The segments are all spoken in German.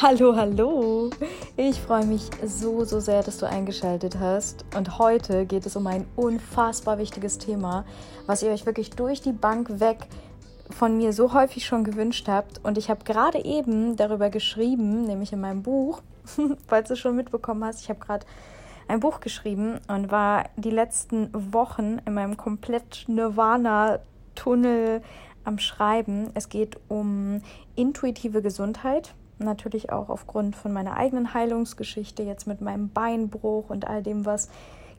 Hallo, hallo. Ich freue mich so, so sehr, dass du eingeschaltet hast. Und heute geht es um ein unfassbar wichtiges Thema, was ihr euch wirklich durch die Bank weg von mir so häufig schon gewünscht habt. Und ich habe gerade eben darüber geschrieben, nämlich in meinem Buch, falls du es schon mitbekommen hast. Ich habe gerade ein Buch geschrieben und war die letzten Wochen in meinem komplett Nirvana-Tunnel am Schreiben. Es geht um intuitive Gesundheit natürlich auch aufgrund von meiner eigenen Heilungsgeschichte, jetzt mit meinem Beinbruch und all dem, was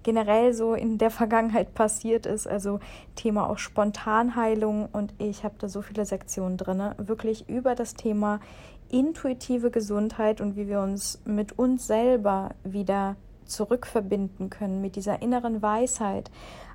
generell so in der Vergangenheit passiert ist. Also Thema auch Spontanheilung und ich habe da so viele Sektionen drin, wirklich über das Thema intuitive Gesundheit und wie wir uns mit uns selber wieder zurückverbinden können, mit dieser inneren Weisheit,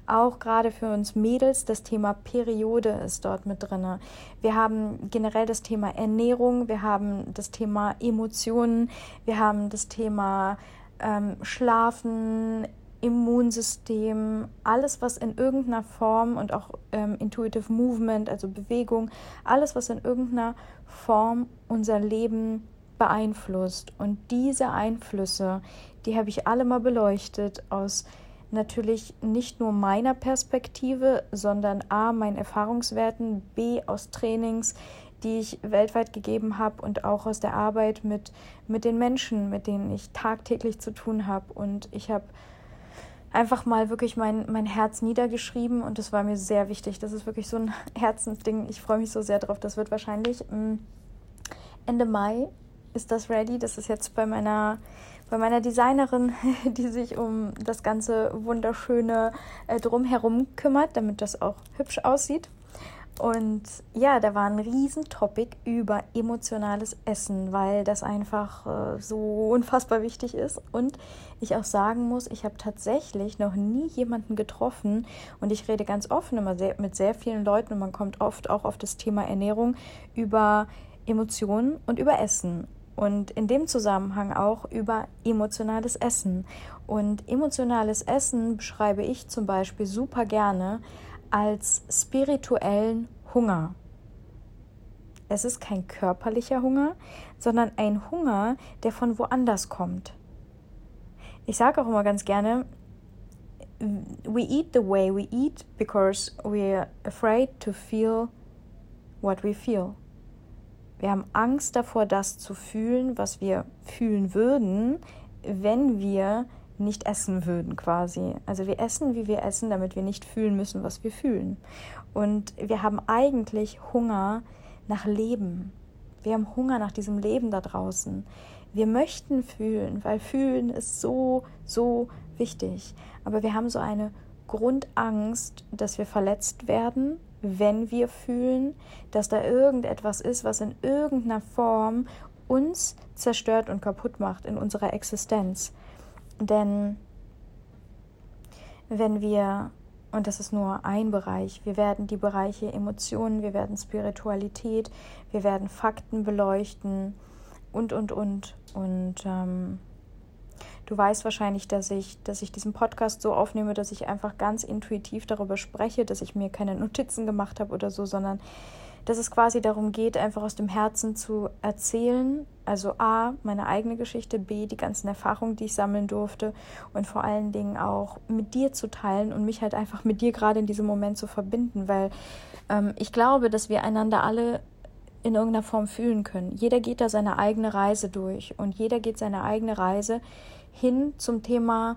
auch gerade für uns Mädels, das Thema Periode ist dort mit drin. Wir haben generell das Thema Ernährung, wir haben das Thema Emotionen, wir haben das Thema ähm, Schlafen, Immunsystem, alles, was in irgendeiner Form und auch ähm, Intuitive Movement, also Bewegung, alles, was in irgendeiner Form unser Leben beeinflusst. Und diese Einflüsse, die habe ich alle mal beleuchtet aus natürlich nicht nur meiner Perspektive, sondern a, meinen Erfahrungswerten, b, aus Trainings, die ich weltweit gegeben habe und auch aus der Arbeit mit, mit den Menschen, mit denen ich tagtäglich zu tun habe. Und ich habe einfach mal wirklich mein, mein Herz niedergeschrieben und das war mir sehr wichtig. Das ist wirklich so ein Herzensding. Ich freue mich so sehr drauf. Das wird wahrscheinlich mm, Ende Mai ist das ready. Das ist jetzt bei meiner bei meiner Designerin, die sich um das ganze wunderschöne äh, drumherum kümmert, damit das auch hübsch aussieht. Und ja, da war ein Riesentopic über emotionales Essen, weil das einfach äh, so unfassbar wichtig ist. Und ich auch sagen muss, ich habe tatsächlich noch nie jemanden getroffen und ich rede ganz offen immer sehr, mit sehr vielen Leuten und man kommt oft auch auf das Thema Ernährung über Emotionen und über Essen und in dem Zusammenhang auch über emotionales Essen. Und emotionales Essen beschreibe ich zum Beispiel super gerne als spirituellen Hunger. Es ist kein körperlicher Hunger, sondern ein Hunger, der von woanders kommt. Ich sage auch immer ganz gerne, we eat the way we eat because we're afraid to feel what we feel. Wir haben Angst davor, das zu fühlen, was wir fühlen würden, wenn wir nicht essen würden quasi. Also wir essen, wie wir essen, damit wir nicht fühlen müssen, was wir fühlen. Und wir haben eigentlich Hunger nach Leben. Wir haben Hunger nach diesem Leben da draußen. Wir möchten fühlen, weil fühlen ist so, so wichtig. Aber wir haben so eine Grundangst, dass wir verletzt werden, wenn wir fühlen, dass da irgendetwas ist, was in irgendeiner Form uns zerstört und kaputt macht in unserer Existenz. Denn wenn wir, und das ist nur ein Bereich, wir werden die Bereiche Emotionen, wir werden Spiritualität, wir werden Fakten beleuchten und, und, und. Und ähm, Du weißt wahrscheinlich, dass ich, dass ich diesen Podcast so aufnehme, dass ich einfach ganz intuitiv darüber spreche, dass ich mir keine Notizen gemacht habe oder so, sondern dass es quasi darum geht, einfach aus dem Herzen zu erzählen. Also A, meine eigene Geschichte, B, die ganzen Erfahrungen, die ich sammeln durfte und vor allen Dingen auch mit dir zu teilen und mich halt einfach mit dir gerade in diesem Moment zu verbinden, weil ähm, ich glaube, dass wir einander alle in irgendeiner Form fühlen können. Jeder geht da seine eigene Reise durch und jeder geht seine eigene Reise hin zum Thema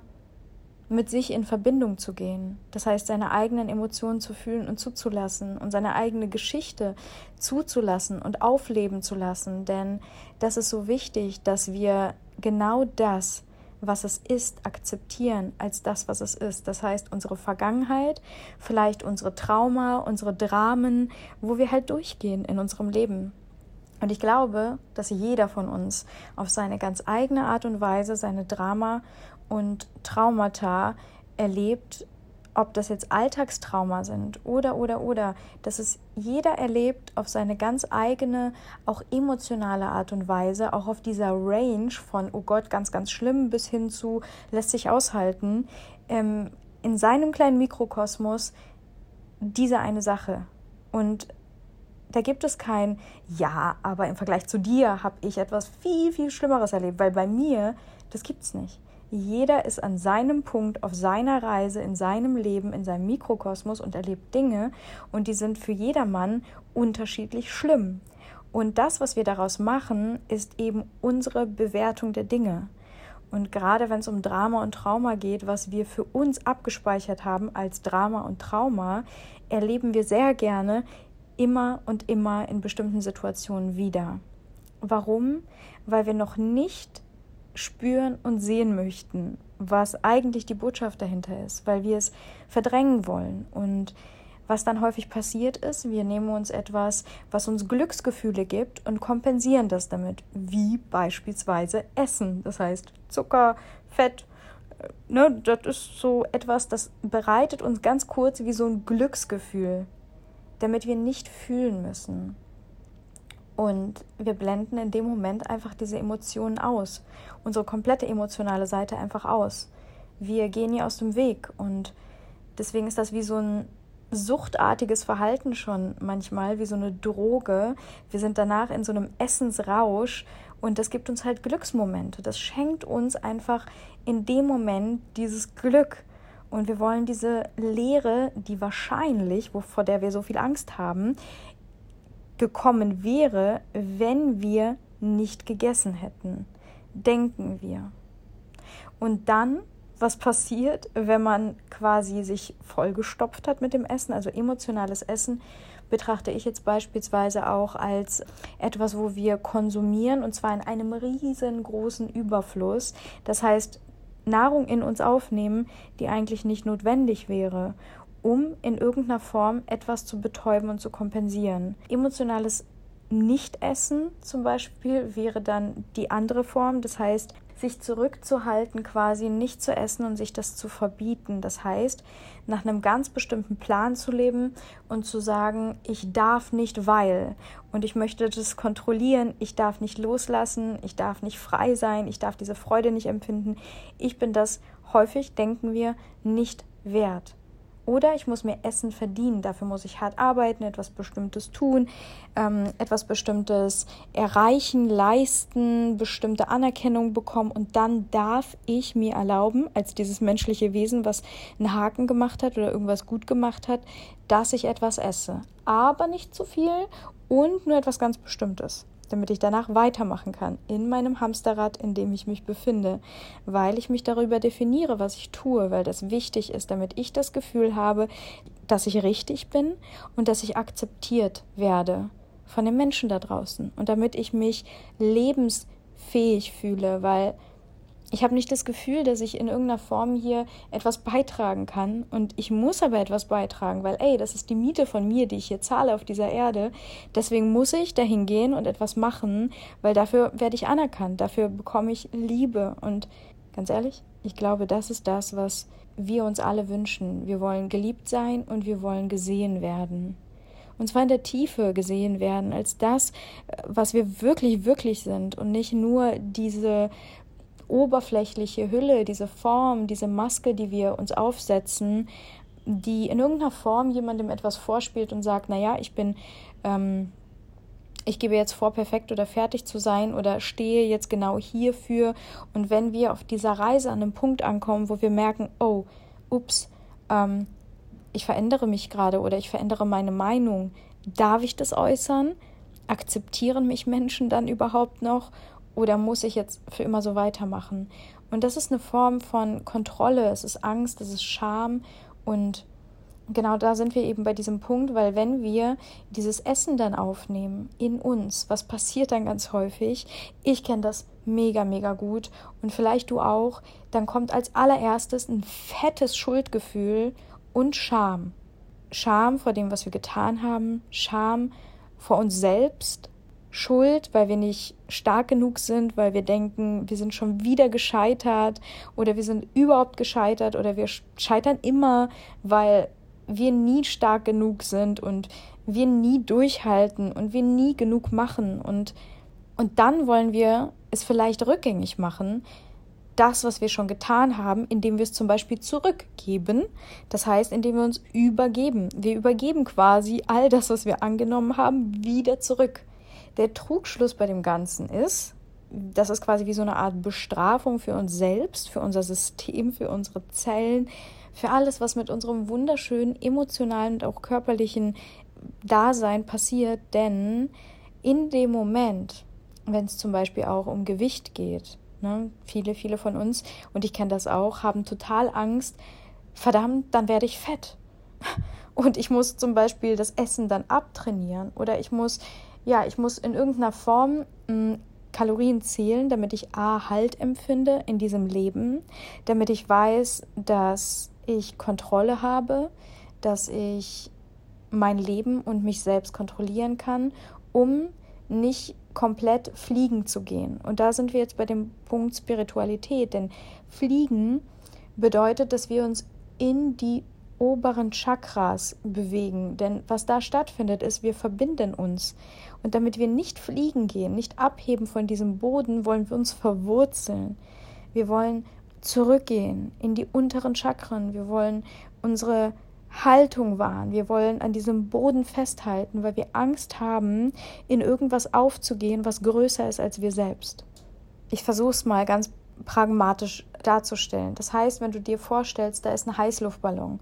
mit sich in Verbindung zu gehen. Das heißt, seine eigenen Emotionen zu fühlen und zuzulassen und seine eigene Geschichte zuzulassen und aufleben zu lassen. Denn das ist so wichtig, dass wir genau das, was es ist, akzeptieren als das, was es ist. Das heißt, unsere Vergangenheit, vielleicht unsere Trauma, unsere Dramen, wo wir halt durchgehen in unserem Leben. Und ich glaube, dass jeder von uns auf seine ganz eigene Art und Weise seine Drama und Traumata erlebt, ob das jetzt Alltagstrauma sind oder oder oder, dass es jeder erlebt auf seine ganz eigene, auch emotionale Art und Weise, auch auf dieser Range von, oh Gott, ganz, ganz schlimm bis hin zu lässt sich aushalten, ähm, in seinem kleinen Mikrokosmos diese eine Sache. Und da gibt es kein Ja, aber im Vergleich zu dir habe ich etwas viel, viel Schlimmeres erlebt, weil bei mir, das gibt es nicht. Jeder ist an seinem Punkt, auf seiner Reise, in seinem Leben, in seinem Mikrokosmos und erlebt Dinge und die sind für jedermann unterschiedlich schlimm. Und das, was wir daraus machen, ist eben unsere Bewertung der Dinge. Und gerade wenn es um Drama und Trauma geht, was wir für uns abgespeichert haben als Drama und Trauma, erleben wir sehr gerne immer und immer in bestimmten Situationen wieder. Warum? Weil wir noch nicht spüren und sehen möchten, was eigentlich die Botschaft dahinter ist, weil wir es verdrängen wollen. Und was dann häufig passiert ist, wir nehmen uns etwas, was uns Glücksgefühle gibt und kompensieren das damit, wie beispielsweise Essen. Das heißt Zucker, Fett, äh, ne, das ist so etwas, das bereitet uns ganz kurz wie so ein Glücksgefühl, damit wir nicht fühlen müssen. Und wir blenden in dem Moment einfach diese Emotionen aus, unsere komplette emotionale Seite einfach aus. Wir gehen hier aus dem Weg und deswegen ist das wie so ein suchtartiges Verhalten schon manchmal, wie so eine Droge. Wir sind danach in so einem Essensrausch und das gibt uns halt Glücksmomente. Das schenkt uns einfach in dem Moment dieses Glück. Und wir wollen diese Leere, die wahrscheinlich, vor der wir so viel Angst haben, gekommen wäre, wenn wir nicht gegessen hätten. Denken wir. Und dann was passiert, wenn man quasi sich vollgestopft hat mit dem Essen, also emotionales Essen betrachte ich jetzt beispielsweise auch als etwas, wo wir konsumieren und zwar in einem riesengroßen Überfluss. Das heißt, Nahrung in uns aufnehmen, die eigentlich nicht notwendig wäre, um in irgendeiner Form etwas zu betäuben und zu kompensieren. Emotionales Nichtessen zum Beispiel wäre dann die andere Form. Das heißt, sich zurückzuhalten, quasi nicht zu essen und sich das zu verbieten. Das heißt, nach einem ganz bestimmten Plan zu leben und zu sagen, ich darf nicht, weil. Und ich möchte das kontrollieren, ich darf nicht loslassen, ich darf nicht frei sein, ich darf diese Freude nicht empfinden. Ich bin das häufig, denken wir, nicht wert. Oder ich muss mir Essen verdienen. Dafür muss ich hart arbeiten, etwas Bestimmtes tun, ähm, etwas Bestimmtes erreichen, leisten, bestimmte Anerkennung bekommen. Und dann darf ich mir erlauben, als dieses menschliche Wesen, was einen Haken gemacht hat oder irgendwas gut gemacht hat, dass ich etwas esse. Aber nicht zu viel und nur etwas ganz Bestimmtes damit ich danach weitermachen kann in meinem Hamsterrad, in dem ich mich befinde, weil ich mich darüber definiere, was ich tue, weil das wichtig ist, damit ich das Gefühl habe, dass ich richtig bin und dass ich akzeptiert werde von den Menschen da draußen und damit ich mich lebensfähig fühle, weil ich habe nicht das Gefühl, dass ich in irgendeiner Form hier etwas beitragen kann. Und ich muss aber etwas beitragen, weil, ey, das ist die Miete von mir, die ich hier zahle auf dieser Erde. Deswegen muss ich dahin gehen und etwas machen, weil dafür werde ich anerkannt, dafür bekomme ich Liebe. Und ganz ehrlich, ich glaube, das ist das, was wir uns alle wünschen. Wir wollen geliebt sein und wir wollen gesehen werden. Und zwar in der Tiefe gesehen werden, als das, was wir wirklich, wirklich sind und nicht nur diese oberflächliche Hülle, diese Form, diese Maske, die wir uns aufsetzen, die in irgendeiner Form jemandem etwas vorspielt und sagt, naja, ich bin, ähm, ich gebe jetzt vor, perfekt oder fertig zu sein oder stehe jetzt genau hierfür. Und wenn wir auf dieser Reise an einem Punkt ankommen, wo wir merken, oh, ups, ähm, ich verändere mich gerade oder ich verändere meine Meinung, darf ich das äußern? Akzeptieren mich Menschen dann überhaupt noch? Oder muss ich jetzt für immer so weitermachen? Und das ist eine Form von Kontrolle, es ist Angst, es ist Scham und genau da sind wir eben bei diesem Punkt, weil wenn wir dieses Essen dann aufnehmen in uns, was passiert dann ganz häufig? Ich kenne das mega, mega gut und vielleicht du auch, dann kommt als allererstes ein fettes Schuldgefühl und Scham. Scham vor dem, was wir getan haben, Scham vor uns selbst, Schuld, weil wir nicht stark genug sind, weil wir denken, wir sind schon wieder gescheitert oder wir sind überhaupt gescheitert oder wir scheitern immer, weil wir nie stark genug sind und wir nie durchhalten und wir nie genug machen und und dann wollen wir es vielleicht rückgängig machen, das, was wir schon getan haben, indem wir es zum Beispiel zurückgeben. Das heißt, indem wir uns übergeben. Wir übergeben quasi all das, was wir angenommen haben, wieder zurück. Der Trugschluss bei dem Ganzen ist, das ist quasi wie so eine Art Bestrafung für uns selbst, für unser System, für unsere Zellen, für alles, was mit unserem wunderschönen emotionalen und auch körperlichen Dasein passiert. Denn in dem Moment, wenn es zum Beispiel auch um Gewicht geht, ne, viele, viele von uns, und ich kenne das auch, haben total Angst, verdammt, dann werde ich fett. Und ich muss zum Beispiel das Essen dann abtrainieren oder ich muss, ja, ich muss in irgendeiner Form mh, hm, Kalorien zählen, damit ich A, Halt empfinde in diesem Leben, damit ich weiß, dass ich Kontrolle habe, dass ich mein Leben und mich selbst kontrollieren kann, um nicht komplett fliegen zu gehen. Und da sind wir jetzt bei dem Punkt Spiritualität, denn fliegen bedeutet, dass wir uns in die oberen Chakras bewegen. Denn was da stattfindet, ist, wir verbinden uns. Und damit wir nicht fliegen gehen, nicht abheben von diesem Boden, wollen wir uns verwurzeln. Wir wollen zurückgehen in die unteren Chakren. Wir wollen unsere Haltung wahren. Wir wollen an diesem Boden festhalten, weil wir Angst haben, in irgendwas aufzugehen, was größer ist als wir selbst. Ich versuche es mal ganz pragmatisch darzustellen. Das heißt, wenn du dir vorstellst, da ist ein Heißluftballon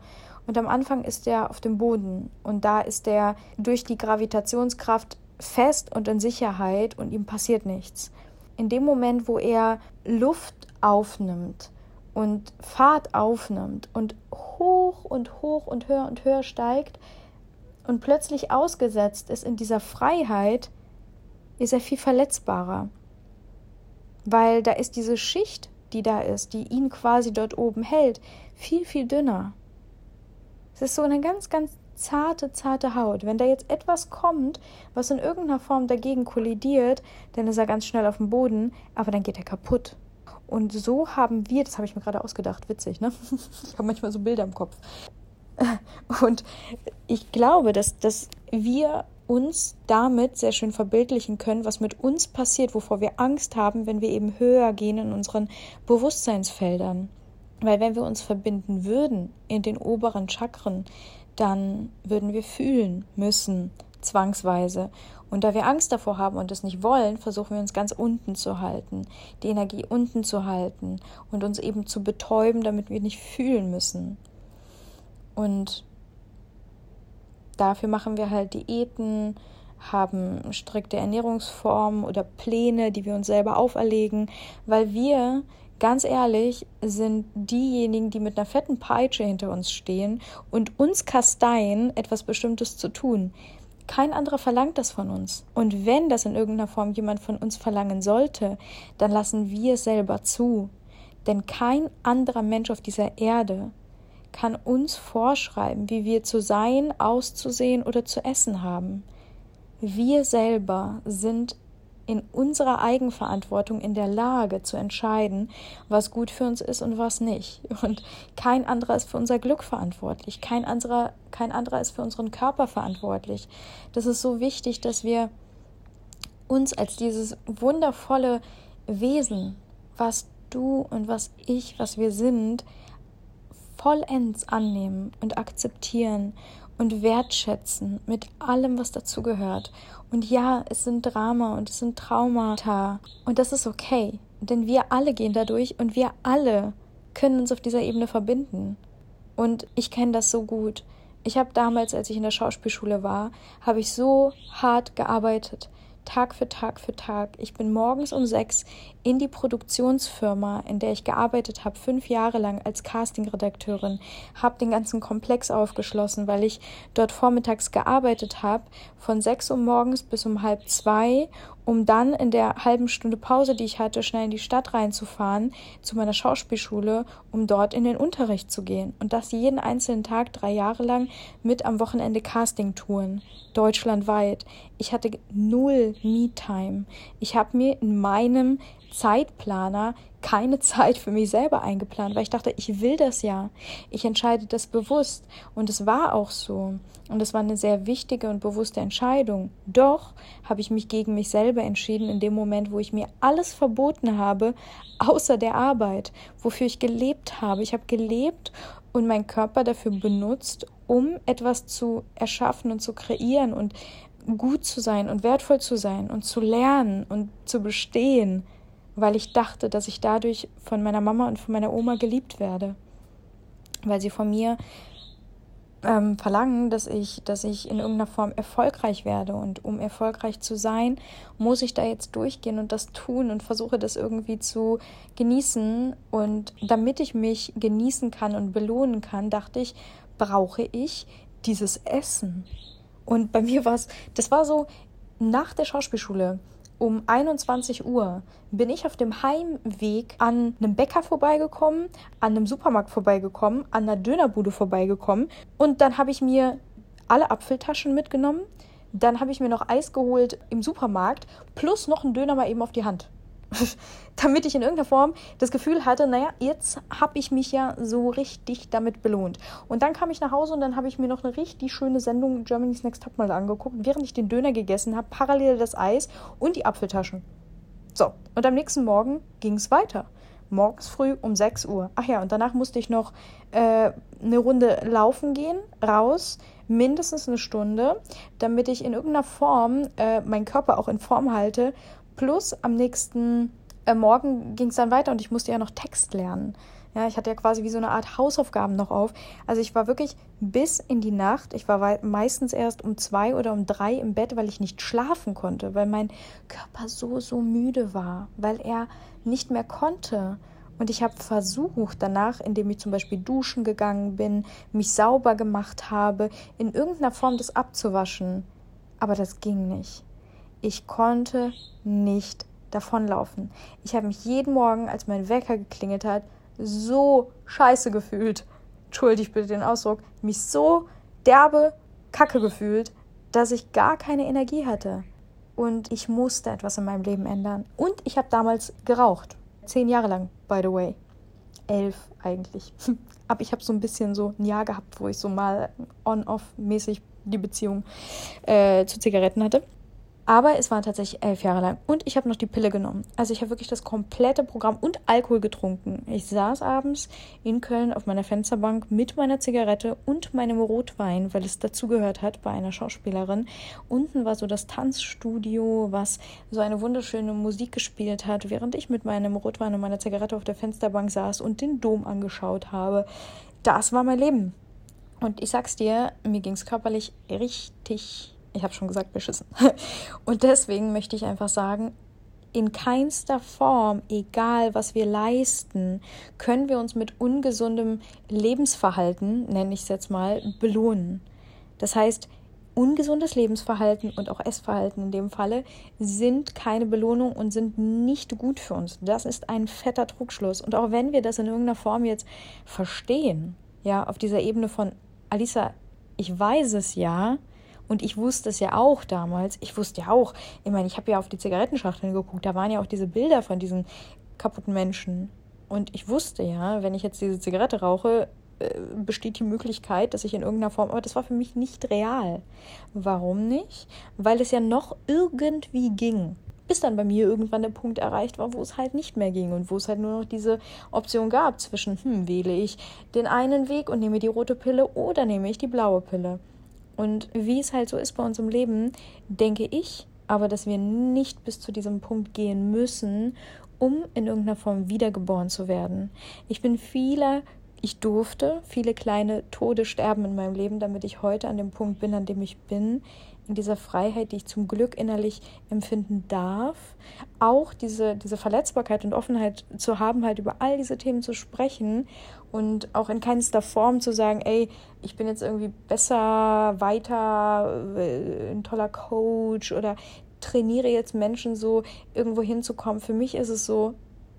und am Anfang ist der auf dem Boden und da ist der durch die Gravitationskraft fest und in Sicherheit und ihm passiert nichts. In dem Moment, wo er Luft aufnimmt und Fahrt aufnimmt und hoch und hoch und höher und höher steigt und plötzlich ausgesetzt ist in dieser Freiheit, ist er viel verletzbarer. Weil da ist diese Schicht, die da ist, die ihn quasi dort oben hält, viel, viel dünner. Es ist so eine ganz, ganz zarte, zarte Haut. Wenn da jetzt etwas kommt, was in irgendeiner Form dagegen kollidiert, dann ist er ganz schnell auf dem Boden, aber dann geht er kaputt. Und so haben wir, das habe ich mir gerade ausgedacht, witzig, ne? Ich habe manchmal so Bilder im Kopf. Und ich glaube, dass, dass wir uns damit sehr schön verbildlichen können, was mit uns passiert, wovor wir Angst haben, wenn wir eben höher gehen in unseren Bewusstseinsfeldern. Weil wenn wir uns verbinden würden in den oberen Chakren, dann würden wir fühlen müssen, zwangsweise. Und da wir Angst davor haben und es nicht wollen, versuchen wir uns ganz unten zu halten, die Energie unten zu halten und uns eben zu betäuben, damit wir nicht fühlen müssen. Und dafür machen wir halt Diäten, haben strikte Ernährungsformen oder Pläne, die wir uns selber auferlegen, weil wir ganz ehrlich, sind diejenigen, die mit einer fetten Peitsche hinter uns stehen und uns kasteien, etwas Bestimmtes zu tun. Kein anderer verlangt das von uns. Und wenn das in irgendeiner Form jemand von uns verlangen sollte, dann lassen wir es selber zu. Denn kein anderer Mensch auf dieser Erde kann uns vorschreiben, wie wir zu sein, auszusehen oder zu essen haben. Wir selber sind in unserer Eigenverantwortung in der Lage zu entscheiden, was gut für uns ist und was nicht. Und kein anderer ist für unser Glück verantwortlich. Kein anderer, kein anderer ist für unseren Körper verantwortlich. Das ist so wichtig, dass wir uns als dieses wundervolle Wesen, was du und was ich, was wir sind, vollends annehmen und akzeptieren und wertschätzen mit allem, was dazu gehört. Und ja, es sind Drama und es sind Traumata. Und das ist okay, denn wir alle gehen dadurch und wir alle können uns auf dieser Ebene verbinden. Und ich kenne das so gut. Ich habe damals, als ich in der Schauspielschule war, habe ich so hart gearbeitet. Tag für Tag für Tag. Ich bin morgens um sechs in die Produktionsfirma, in der ich gearbeitet habe, fünf Jahre lang als Castingredakteurin, habe den ganzen Komplex aufgeschlossen, weil ich dort vormittags gearbeitet habe, von sechs Uhr morgens bis um halb zwei um dann in der halben Stunde Pause, die ich hatte, schnell in die Stadt reinzufahren, zu meiner Schauspielschule, um dort in den Unterricht zu gehen. Und das jeden einzelnen Tag, drei Jahre lang, mit am Wochenende Casting-Touren, deutschlandweit. Ich hatte null Me-Time. Ich habe mir in meinem Zeitplaner keine Zeit für mich selber eingeplant, weil ich dachte, ich will das ja. Ich entscheide das bewusst. Und es war auch so. Und es war eine sehr wichtige und bewusste Entscheidung. Doch habe ich mich gegen mich selber entschieden in dem Moment, wo ich mir alles verboten habe, außer der Arbeit, wofür ich gelebt habe. Ich habe gelebt und meinen Körper dafür benutzt, um etwas zu erschaffen und zu kreieren und gut zu sein und wertvoll zu sein und zu lernen und zu bestehen weil ich dachte, dass ich dadurch von meiner Mama und von meiner Oma geliebt werde. Weil sie von mir ähm, verlangen, dass ich, dass ich in irgendeiner Form erfolgreich werde. Und um erfolgreich zu sein, muss ich da jetzt durchgehen und das tun und versuche das irgendwie zu genießen. Und damit ich mich genießen kann und belohnen kann, dachte ich, brauche ich dieses Essen. Und bei mir war es, das war so nach der Schauspielschule um 21 Uhr bin ich auf dem Heimweg an einem Bäcker vorbeigekommen, an einem Supermarkt vorbeigekommen, an einer Dönerbude vorbeigekommen und dann habe ich mir alle Apfeltaschen mitgenommen. Dann habe ich mir noch Eis geholt im Supermarkt plus noch einen Döner mal eben auf die Hand. damit ich in irgendeiner Form das Gefühl hatte, naja, jetzt habe ich mich ja so richtig damit belohnt. Und dann kam ich nach Hause und dann habe ich mir noch eine richtig schöne Sendung Germany's Next Topmodel angeguckt, während ich den Döner gegessen habe, parallel das Eis und die Apfeltaschen. So, und am nächsten Morgen ging es weiter. Morgens früh um 6 Uhr. Ach ja, und danach musste ich noch äh, eine Runde laufen gehen, raus, mindestens eine Stunde, damit ich in irgendeiner Form äh, meinen Körper auch in Form halte Plus am nächsten äh, Morgen ging es dann weiter und ich musste ja noch Text lernen. Ja, ich hatte ja quasi wie so eine Art Hausaufgaben noch auf. Also ich war wirklich bis in die Nacht. Ich war meistens erst um zwei oder um drei im Bett, weil ich nicht schlafen konnte, weil mein Körper so, so müde war, weil er nicht mehr konnte. Und ich habe versucht, danach, indem ich zum Beispiel duschen gegangen bin, mich sauber gemacht habe, in irgendeiner Form das abzuwaschen. Aber das ging nicht. Ich konnte nicht davonlaufen. Ich habe mich jeden Morgen, als mein Wecker geklingelt hat, so scheiße gefühlt. Entschuldigt bitte den Ausdruck. Mich so derbe Kacke gefühlt, dass ich gar keine Energie hatte. Und ich musste etwas in meinem Leben ändern. Und ich habe damals geraucht. Zehn Jahre lang, by the way. Elf eigentlich. Aber ich habe so ein bisschen so ein Jahr gehabt, wo ich so mal on-off-mäßig die Beziehung äh, zu Zigaretten hatte. Aber es waren tatsächlich elf Jahre lang. Und ich habe noch die Pille genommen. Also ich habe wirklich das komplette Programm und Alkohol getrunken. Ich saß abends in Köln auf meiner Fensterbank mit meiner Zigarette und meinem Rotwein, weil es dazugehört hat bei einer Schauspielerin. Unten war so das Tanzstudio, was so eine wunderschöne Musik gespielt hat, während ich mit meinem Rotwein und meiner Zigarette auf der Fensterbank saß und den Dom angeschaut habe. Das war mein Leben. Und ich sag's dir, mir ging's körperlich richtig ich habe schon gesagt, beschissen. Und deswegen möchte ich einfach sagen, in keinster Form, egal was wir leisten, können wir uns mit ungesundem Lebensverhalten, nenne ich es jetzt mal, belohnen. Das heißt, ungesundes Lebensverhalten und auch Essverhalten in dem Falle sind keine Belohnung und sind nicht gut für uns. Das ist ein fetter Trugschluss. Und auch wenn wir das in irgendeiner Form jetzt verstehen, ja, auf dieser Ebene von Alisa, ich weiß es ja, und ich wusste es ja auch damals. Ich wusste ja auch, ich meine, ich habe ja auf die Zigarettenschachteln geguckt, da waren ja auch diese Bilder von diesen kaputten Menschen. Und ich wusste ja, wenn ich jetzt diese Zigarette rauche, äh, besteht die Möglichkeit, dass ich in irgendeiner Form, aber das war für mich nicht real. Warum nicht? Weil es ja noch irgendwie ging. Bis dann bei mir irgendwann der Punkt erreicht war, wo es halt nicht mehr ging und wo es halt nur noch diese Option gab zwischen, hm, wähle ich den einen Weg und nehme die rote Pille oder nehme ich die blaue Pille. Und wie es halt so ist bei uns im Leben, denke ich aber, dass wir nicht bis zu diesem Punkt gehen müssen, um in irgendeiner Form wiedergeboren zu werden. Ich bin vieler, ich durfte viele kleine Tode sterben in meinem Leben, damit ich heute an dem Punkt bin, an dem ich bin in dieser Freiheit, die ich zum Glück innerlich empfinden darf, auch diese, diese Verletzbarkeit und Offenheit zu haben, halt über all diese Themen zu sprechen und auch in keinster Form zu sagen, ey, ich bin jetzt irgendwie besser, weiter, äh, ein toller Coach oder trainiere jetzt Menschen so, irgendwo hinzukommen. Für mich ist es so,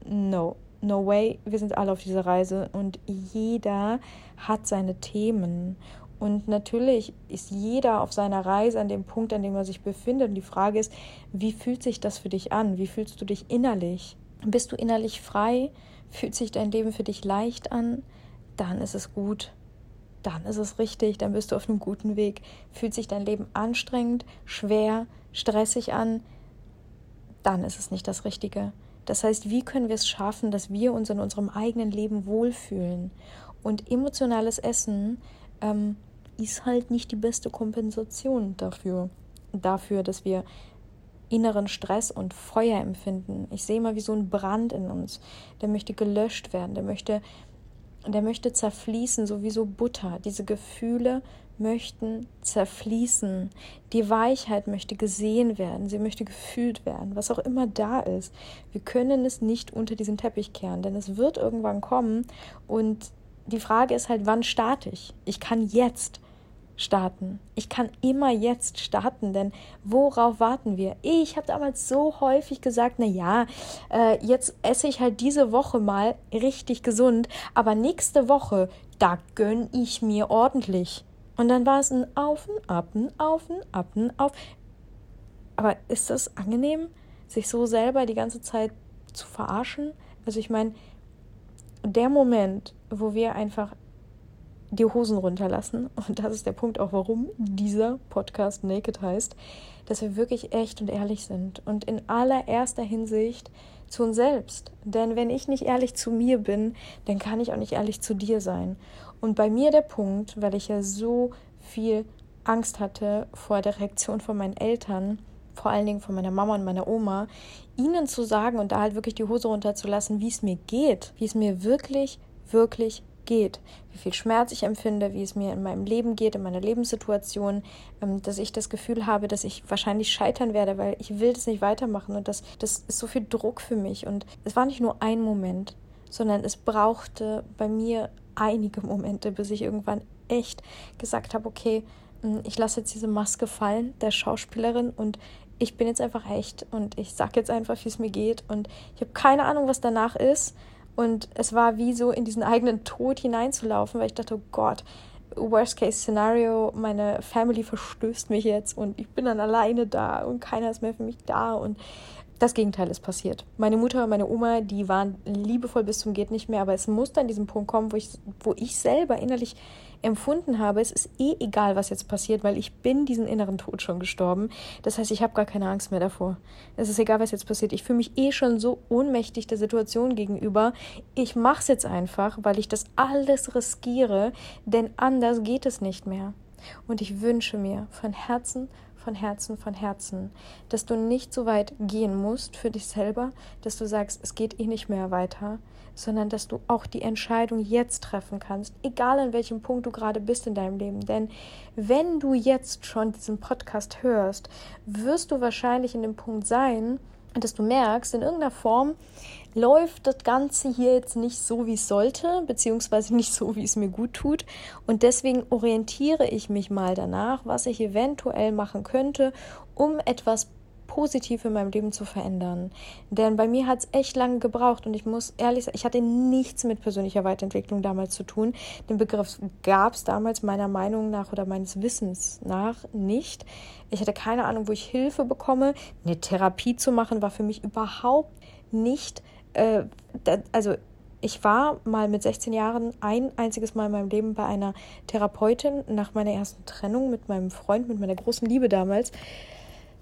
no, no way, wir sind alle auf dieser Reise und jeder hat seine Themen und natürlich ist jeder auf seiner Reise an dem Punkt, an dem er sich befindet. Und die Frage ist, wie fühlt sich das für dich an? Wie fühlst du dich innerlich? Bist du innerlich frei? Fühlt sich dein Leben für dich leicht an? Dann ist es gut. Dann ist es richtig, dann bist du auf einem guten Weg. Fühlt sich dein Leben anstrengend, schwer, stressig an? Dann ist es nicht das Richtige. Das heißt, wie können wir es schaffen, dass wir uns in unserem eigenen Leben wohlfühlen? Und emotionales Essen ähm, ist halt nicht die beste Kompensation dafür, dafür, dass wir inneren Stress und Feuer empfinden. Ich sehe immer wie so ein Brand in uns. Der möchte gelöscht werden, der möchte, der möchte zerfließen, so wie so Butter. Diese Gefühle möchten zerfließen. Die Weichheit möchte gesehen werden, sie möchte gefühlt werden, was auch immer da ist. Wir können es nicht unter diesen Teppich kehren, denn es wird irgendwann kommen und die Frage ist halt, wann starte ich? Ich kann jetzt starten. Ich kann immer jetzt starten, denn worauf warten wir? Ich habe damals so häufig gesagt, na ja, äh, jetzt esse ich halt diese Woche mal richtig gesund, aber nächste Woche, da gönn ich mir ordentlich. Und dann war es ein Auf und Ab, ein Auf und Ab, ein Auf. Aber ist das angenehm, sich so selber die ganze Zeit zu verarschen? Also ich meine, der Moment, wo wir einfach die Hosen runterlassen. Und das ist der Punkt auch, warum dieser Podcast Naked heißt, dass wir wirklich echt und ehrlich sind und in allererster Hinsicht zu uns selbst. Denn wenn ich nicht ehrlich zu mir bin, dann kann ich auch nicht ehrlich zu dir sein. Und bei mir der Punkt, weil ich ja so viel Angst hatte vor der Reaktion von meinen Eltern, vor allen Dingen von meiner Mama und meiner Oma, ihnen zu sagen und da halt wirklich die Hose runterzulassen, wie es mir geht, wie es mir wirklich, wirklich geht, wie viel Schmerz ich empfinde, wie es mir in meinem Leben geht, in meiner Lebenssituation, ähm, dass ich das Gefühl habe, dass ich wahrscheinlich scheitern werde, weil ich will das nicht weitermachen und das, das ist so viel Druck für mich. Und es war nicht nur ein Moment, sondern es brauchte bei mir einige Momente, bis ich irgendwann echt gesagt habe, okay, hm, ich lasse jetzt diese Maske fallen der Schauspielerin und ich bin jetzt einfach echt und ich sag jetzt einfach, wie es mir geht und ich habe keine Ahnung, was danach ist. Und es war wie so in diesen eigenen Tod hineinzulaufen, weil ich dachte, oh Gott, Worst-Case-Szenario, meine Family verstößt mich jetzt und ich bin dann alleine da und keiner ist mehr für mich da und das Gegenteil ist passiert. Meine Mutter und meine Oma, die waren liebevoll bis zum geht nicht mehr, aber es musste an diesem Punkt kommen, wo ich, wo ich selber innerlich empfunden habe, es ist eh egal, was jetzt passiert, weil ich bin diesen inneren Tod schon gestorben. Das heißt, ich habe gar keine Angst mehr davor. Es ist egal, was jetzt passiert. Ich fühle mich eh schon so ohnmächtig der Situation gegenüber. Ich mache es jetzt einfach, weil ich das alles riskiere, denn anders geht es nicht mehr. Und ich wünsche mir von Herzen, von Herzen, von Herzen, dass du nicht so weit gehen musst für dich selber, dass du sagst, es geht eh nicht mehr weiter, sondern dass du auch die Entscheidung jetzt treffen kannst, egal an welchem Punkt du gerade bist in deinem Leben. Denn wenn du jetzt schon diesen Podcast hörst, wirst du wahrscheinlich in dem Punkt sein, dass du merkst, in irgendeiner Form läuft das Ganze hier jetzt nicht so, wie es sollte, beziehungsweise nicht so, wie es mir gut tut. Und deswegen orientiere ich mich mal danach, was ich eventuell machen könnte, um etwas positiv in meinem Leben zu verändern. Denn bei mir hat es echt lange gebraucht und ich muss ehrlich sagen, ich hatte nichts mit persönlicher Weiterentwicklung damals zu tun. Den Begriff gab es damals meiner Meinung nach oder meines Wissens nach nicht. Ich hatte keine Ahnung, wo ich Hilfe bekomme. Eine Therapie zu machen war für mich überhaupt nicht, äh, also ich war mal mit 16 Jahren ein einziges Mal in meinem Leben bei einer Therapeutin nach meiner ersten Trennung mit meinem Freund, mit meiner großen Liebe damals.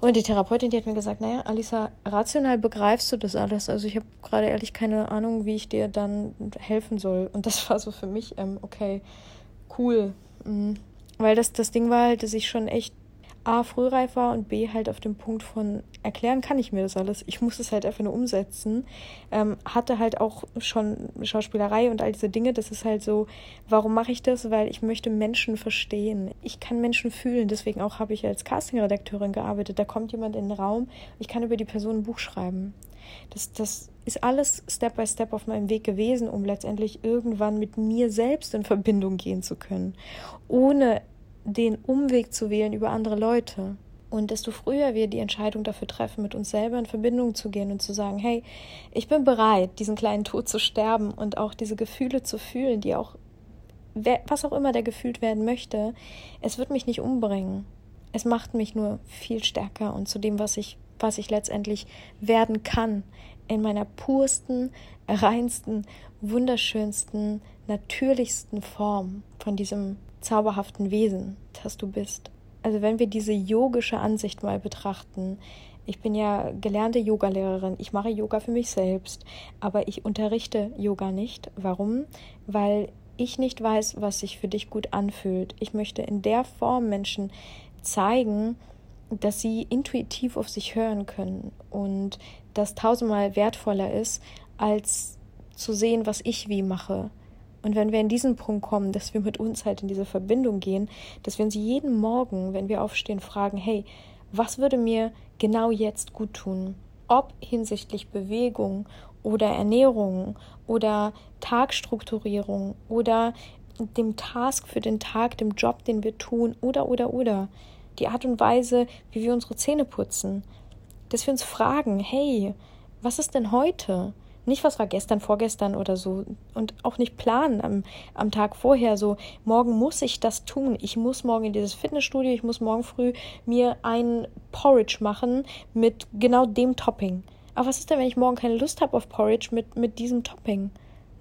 Und die Therapeutin, die hat mir gesagt, naja, Alisa, rational begreifst du das alles. Also ich habe gerade ehrlich keine Ahnung, wie ich dir dann helfen soll. Und das war so für mich, ähm, okay, cool. Mhm. Weil das, das Ding war halt, dass ich schon echt A, frühreif war und B, halt auf dem Punkt von erklären kann ich mir das alles. Ich muss es halt einfach nur umsetzen. Ähm, hatte halt auch schon Schauspielerei und all diese Dinge. Das ist halt so, warum mache ich das? Weil ich möchte Menschen verstehen. Ich kann Menschen fühlen. Deswegen auch habe ich als Castingredakteurin gearbeitet. Da kommt jemand in den Raum. Ich kann über die Person ein Buch schreiben. Das, das ist alles Step by Step auf meinem Weg gewesen, um letztendlich irgendwann mit mir selbst in Verbindung gehen zu können. Ohne den Umweg zu wählen über andere Leute. Und desto früher wir die Entscheidung dafür treffen, mit uns selber in Verbindung zu gehen und zu sagen, hey, ich bin bereit, diesen kleinen Tod zu sterben und auch diese Gefühle zu fühlen, die auch, was auch immer der gefühlt werden möchte, es wird mich nicht umbringen. Es macht mich nur viel stärker und zu dem, was ich, was ich letztendlich werden kann in meiner pursten, reinsten, wunderschönsten, natürlichsten Form von diesem zauberhaften Wesen, das du bist. Also wenn wir diese yogische Ansicht mal betrachten, ich bin ja gelernte Yogalehrerin. Ich mache Yoga für mich selbst, aber ich unterrichte Yoga nicht. Warum? Weil ich nicht weiß, was sich für dich gut anfühlt. Ich möchte in der Form Menschen zeigen, dass sie intuitiv auf sich hören können und das tausendmal wertvoller ist, als zu sehen, was ich wie mache. Und wenn wir in diesen Punkt kommen, dass wir mit uns halt in diese Verbindung gehen, dass wir uns jeden Morgen, wenn wir aufstehen, fragen, hey, was würde mir genau jetzt gut tun? Ob hinsichtlich Bewegung oder Ernährung oder Tagstrukturierung oder dem Task für den Tag, dem Job, den wir tun oder oder oder die Art und Weise, wie wir unsere Zähne putzen, dass wir uns fragen, hey, was ist denn heute? Nicht, was war gestern, vorgestern oder so. Und auch nicht planen am, am Tag vorher so, morgen muss ich das tun. Ich muss morgen in dieses Fitnessstudio, ich muss morgen früh mir ein Porridge machen mit genau dem Topping. Aber was ist denn, wenn ich morgen keine Lust habe auf Porridge mit, mit diesem Topping?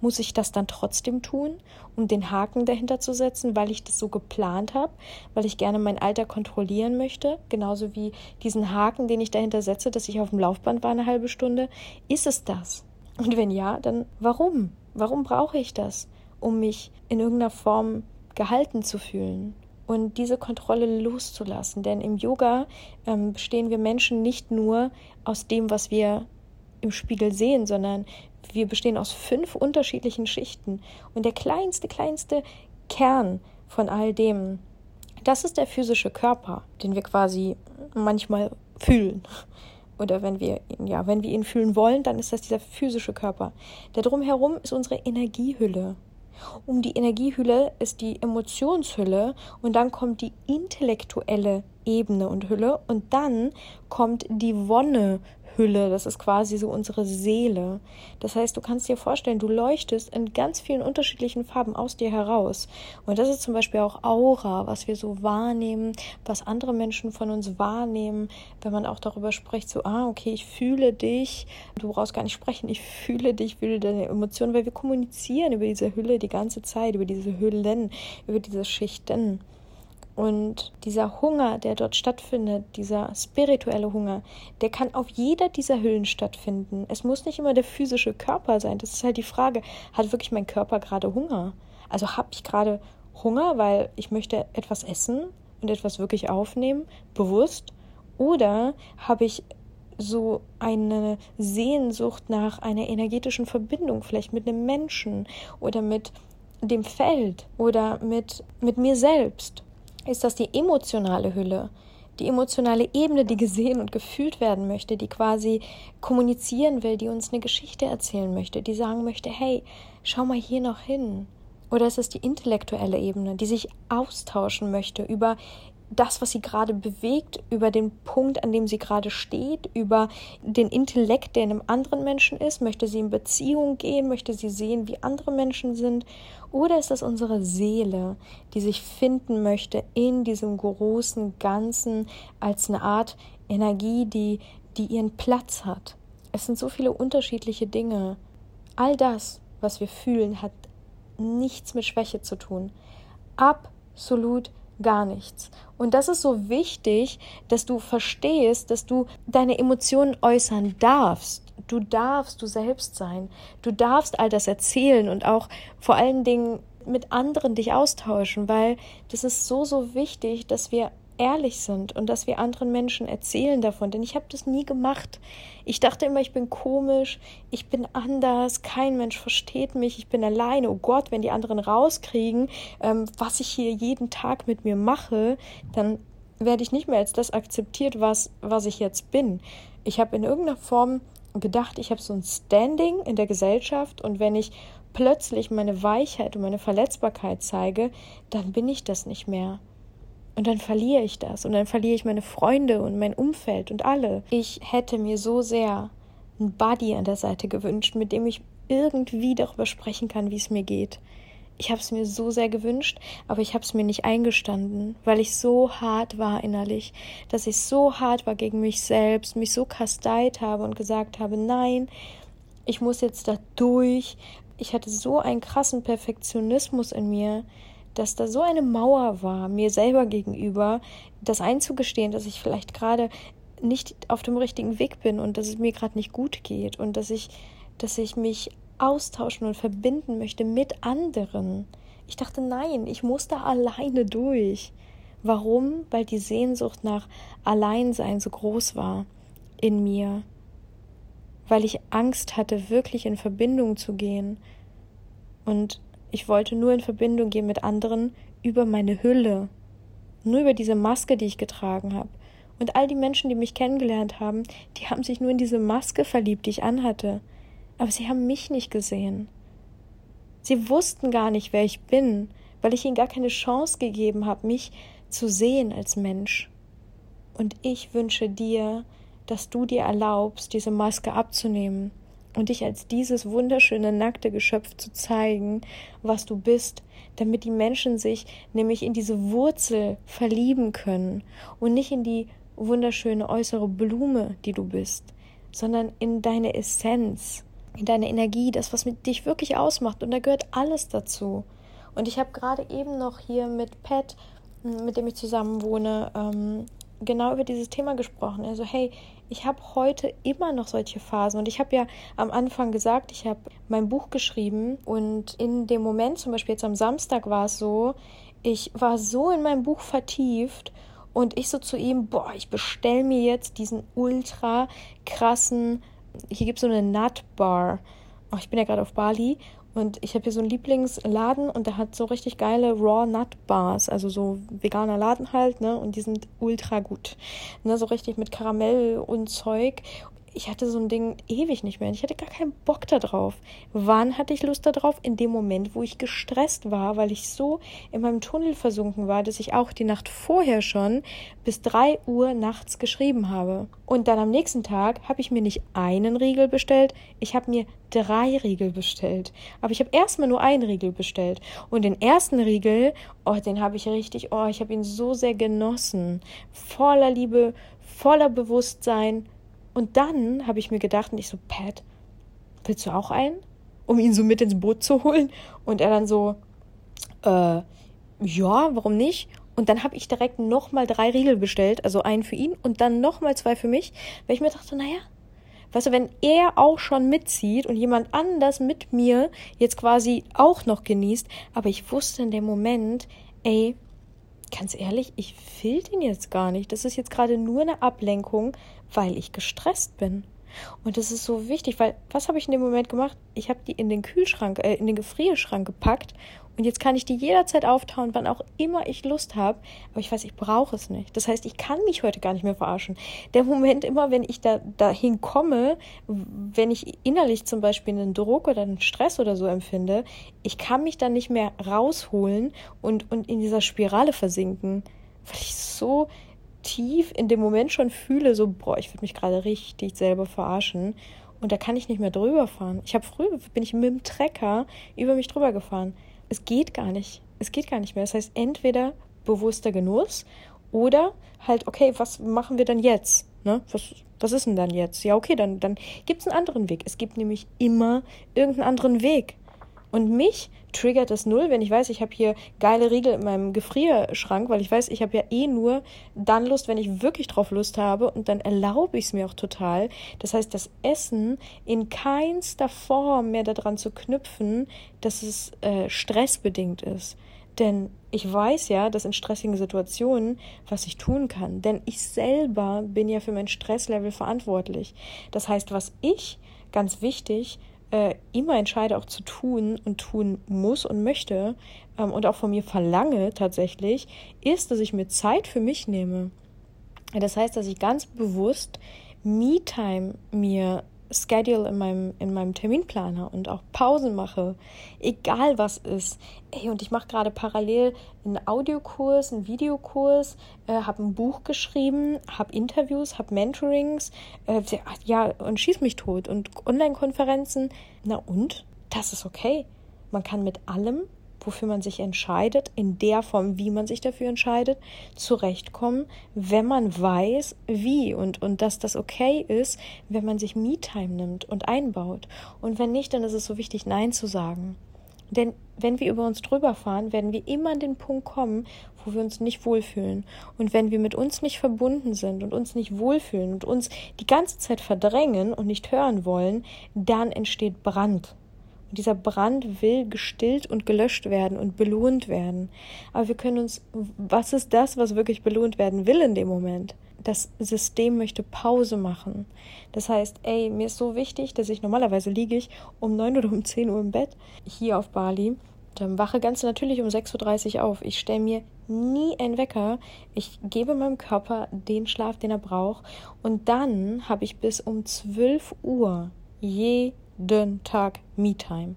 Muss ich das dann trotzdem tun, um den Haken dahinter zu setzen, weil ich das so geplant habe, weil ich gerne mein Alter kontrollieren möchte, genauso wie diesen Haken, den ich dahinter setze, dass ich auf dem Laufband war eine halbe Stunde? Ist es das? Und wenn ja, dann warum? Warum brauche ich das, um mich in irgendeiner Form gehalten zu fühlen? Und diese Kontrolle loszulassen. Denn im Yoga ähm, bestehen wir Menschen nicht nur aus dem, was wir im Spiegel sehen, sondern wir bestehen aus fünf unterschiedlichen Schichten. Und der kleinste, kleinste Kern von all dem, das ist der physische Körper, den wir quasi manchmal fühlen oder wenn wir ihn, ja, wenn wir ihn fühlen wollen, dann ist das dieser physische Körper. Der drumherum ist unsere Energiehülle. Um die Energiehülle ist die Emotionshülle und dann kommt die intellektuelle Ebene und Hülle und dann kommt die Wonne Hülle, das ist quasi so unsere Seele. Das heißt, du kannst dir vorstellen, du leuchtest in ganz vielen unterschiedlichen Farben aus dir heraus. Und das ist zum Beispiel auch Aura, was wir so wahrnehmen, was andere Menschen von uns wahrnehmen, wenn man auch darüber spricht, so, ah, okay, ich fühle dich, du brauchst gar nicht sprechen, ich fühle dich, fühle deine Emotionen, weil wir kommunizieren über diese Hülle die ganze Zeit, über diese Hüllen, über diese Schichten. Und dieser Hunger, der dort stattfindet, dieser spirituelle Hunger, der kann auf jeder dieser Hüllen stattfinden. Es muss nicht immer der physische Körper sein. Das ist halt die Frage, hat wirklich mein Körper gerade Hunger? Also habe ich gerade Hunger, weil ich möchte etwas essen und etwas wirklich aufnehmen, bewusst? Oder habe ich so eine Sehnsucht nach einer energetischen Verbindung, vielleicht mit einem Menschen oder mit dem Feld oder mit, mit mir selbst? Ist das die emotionale Hülle, die emotionale Ebene, die gesehen und gefühlt werden möchte, die quasi kommunizieren will, die uns eine Geschichte erzählen möchte, die sagen möchte, hey, schau mal hier noch hin. Oder ist es die intellektuelle Ebene, die sich austauschen möchte über das, was sie gerade bewegt, über den Punkt, an dem sie gerade steht, über den Intellekt, der in einem anderen Menschen ist? Möchte sie in Beziehung gehen? Möchte sie sehen, wie andere Menschen sind? Oder ist das unsere Seele, die sich finden möchte in diesem großen Ganzen als eine Art Energie, die, die ihren Platz hat? Es sind so viele unterschiedliche Dinge. All das, was wir fühlen, hat nichts mit Schwäche zu tun. Absolut gar nichts. Und das ist so wichtig, dass du verstehst, dass du deine Emotionen äußern darfst. Du darfst du selbst sein. Du darfst all das erzählen und auch vor allen Dingen mit anderen dich austauschen, weil das ist so, so wichtig, dass wir ehrlich sind und dass wir anderen Menschen erzählen davon, denn ich habe das nie gemacht. Ich dachte immer, ich bin komisch, ich bin anders, kein Mensch versteht mich, ich bin alleine. Oh Gott, wenn die anderen rauskriegen, ähm, was ich hier jeden Tag mit mir mache, dann werde ich nicht mehr als das akzeptiert, was, was ich jetzt bin. Ich habe in irgendeiner Form gedacht, ich habe so ein Standing in der Gesellschaft und wenn ich plötzlich meine Weichheit und meine Verletzbarkeit zeige, dann bin ich das nicht mehr. Und dann verliere ich das und dann verliere ich meine Freunde und mein Umfeld und alle. Ich hätte mir so sehr einen Buddy an der Seite gewünscht, mit dem ich irgendwie darüber sprechen kann, wie es mir geht. Ich habe es mir so sehr gewünscht, aber ich habe es mir nicht eingestanden, weil ich so hart war innerlich, dass ich so hart war gegen mich selbst, mich so kasteit habe und gesagt habe, nein, ich muss jetzt da durch. Ich hatte so einen krassen Perfektionismus in mir, dass da so eine Mauer war, mir selber gegenüber, das einzugestehen, dass ich vielleicht gerade nicht auf dem richtigen Weg bin und dass es mir gerade nicht gut geht und dass ich, dass ich mich austauschen und verbinden möchte mit anderen. Ich dachte, nein, ich muss da alleine durch. Warum? Weil die Sehnsucht nach Alleinsein so groß war in mir. Weil ich Angst hatte, wirklich in Verbindung zu gehen. Und ich wollte nur in Verbindung gehen mit anderen über meine Hülle. Nur über diese Maske, die ich getragen habe. Und all die Menschen, die mich kennengelernt haben, die haben sich nur in diese Maske verliebt, die ich anhatte aber sie haben mich nicht gesehen. Sie wussten gar nicht, wer ich bin, weil ich ihnen gar keine Chance gegeben habe, mich zu sehen als Mensch. Und ich wünsche dir, dass du dir erlaubst, diese Maske abzunehmen und dich als dieses wunderschöne nackte Geschöpf zu zeigen, was du bist, damit die Menschen sich nämlich in diese Wurzel verlieben können und nicht in die wunderschöne äußere Blume, die du bist, sondern in deine Essenz, deine Energie, das, was mit dich wirklich ausmacht. Und da gehört alles dazu. Und ich habe gerade eben noch hier mit Pat, mit dem ich zusammen wohne, ähm, genau über dieses Thema gesprochen. Also, hey, ich habe heute immer noch solche Phasen. Und ich habe ja am Anfang gesagt, ich habe mein Buch geschrieben. Und in dem Moment, zum Beispiel jetzt am Samstag, war es so, ich war so in mein Buch vertieft. Und ich so zu ihm, boah, ich bestell mir jetzt diesen ultra krassen hier gibt es so eine Nut Bar. Oh, ich bin ja gerade auf Bali und ich habe hier so einen Lieblingsladen und der hat so richtig geile Raw Nut Bars, also so veganer Laden halt, ne? Und die sind ultra gut. Ne? So richtig mit Karamell und Zeug ich hatte so ein Ding ewig nicht mehr. Ich hatte gar keinen Bock darauf. Wann hatte ich Lust darauf? In dem Moment, wo ich gestresst war, weil ich so in meinem Tunnel versunken war, dass ich auch die Nacht vorher schon bis drei Uhr nachts geschrieben habe. Und dann am nächsten Tag habe ich mir nicht einen Riegel bestellt, ich habe mir drei Riegel bestellt. Aber ich habe erstmal nur einen Riegel bestellt. Und den ersten Riegel, oh, den habe ich richtig, oh, ich habe ihn so sehr genossen. Voller Liebe, voller Bewusstsein, und dann habe ich mir gedacht, und ich so, Pat, willst du auch einen? Um ihn so mit ins Boot zu holen. Und er dann so, äh, ja, warum nicht? Und dann habe ich direkt nochmal drei Riegel bestellt, also einen für ihn und dann nochmal zwei für mich, weil ich mir dachte, naja, weißt du, wenn er auch schon mitzieht und jemand anders mit mir jetzt quasi auch noch genießt, aber ich wusste in dem Moment, ey, ganz ehrlich, ich will den jetzt gar nicht. Das ist jetzt gerade nur eine Ablenkung, weil ich gestresst bin. Und das ist so wichtig, weil was habe ich in dem Moment gemacht? Ich habe die in den Kühlschrank, äh, in den Gefrierschrank gepackt und jetzt kann ich die jederzeit auftauen, wann auch immer ich Lust habe. Aber ich weiß, ich brauche es nicht. Das heißt, ich kann mich heute gar nicht mehr verarschen. Der Moment immer, wenn ich da dahin komme, wenn ich innerlich zum Beispiel einen Druck oder einen Stress oder so empfinde, ich kann mich dann nicht mehr rausholen und, und in dieser Spirale versinken, weil ich so tief in dem Moment schon fühle, so, boah, ich würde mich gerade richtig selber verarschen. Und da kann ich nicht mehr drüber fahren. Ich habe früher, bin ich mit dem Trecker über mich drüber gefahren. Es geht gar nicht. Es geht gar nicht mehr. Das heißt, entweder bewusster Genuss oder halt, okay, was machen wir dann jetzt? Ne? Was, was ist denn dann jetzt? Ja, okay, dann, dann gibt es einen anderen Weg. Es gibt nämlich immer irgendeinen anderen Weg. Und mich triggert das null, wenn ich weiß, ich habe hier geile Riegel in meinem Gefrierschrank, weil ich weiß, ich habe ja eh nur dann Lust, wenn ich wirklich drauf Lust habe und dann erlaube ich es mir auch total. Das heißt, das Essen in keinster Form mehr daran zu knüpfen, dass es äh, stressbedingt ist. Denn ich weiß ja, dass in stressigen Situationen, was ich tun kann. Denn ich selber bin ja für mein Stresslevel verantwortlich. Das heißt, was ich ganz wichtig äh, immer entscheide, auch zu tun und tun muss und möchte ähm, und auch von mir verlange tatsächlich, ist, dass ich mir Zeit für mich nehme. Das heißt, dass ich ganz bewusst Me-Time mir Schedule in meinem, in meinem Terminplaner und auch Pausen mache, egal was ist. Ey, und ich mache gerade parallel einen Audiokurs, einen Videokurs, äh, habe ein Buch geschrieben, habe Interviews, habe Mentorings, äh, ja, und schieß mich tot und Online-Konferenzen. Na und? Das ist okay. Man kann mit allem wofür man sich entscheidet, in der Form, wie man sich dafür entscheidet, zurechtkommen, wenn man weiß, wie und, und dass das okay ist, wenn man sich Me-Time nimmt und einbaut. Und wenn nicht, dann ist es so wichtig, Nein zu sagen. Denn wenn wir über uns drüber fahren, werden wir immer an den Punkt kommen, wo wir uns nicht wohlfühlen. Und wenn wir mit uns nicht verbunden sind und uns nicht wohlfühlen und uns die ganze Zeit verdrängen und nicht hören wollen, dann entsteht Brand. Dieser Brand will gestillt und gelöscht werden und belohnt werden. Aber wir können uns, was ist das, was wirklich belohnt werden will in dem Moment? das System möchte Pause machen. Das heißt, ey, mir ist so wichtig, dass ich normalerweise liege ich um 9 oder um 10 Uhr im Bett hier auf Bali. Dann wache ganz natürlich um 6.30 Uhr auf. Ich stelle mir nie einen Wecker. Ich gebe meinem Körper den Schlaf, den er braucht. Und dann habe ich bis um 12 Uhr jeden Tag Me-Time.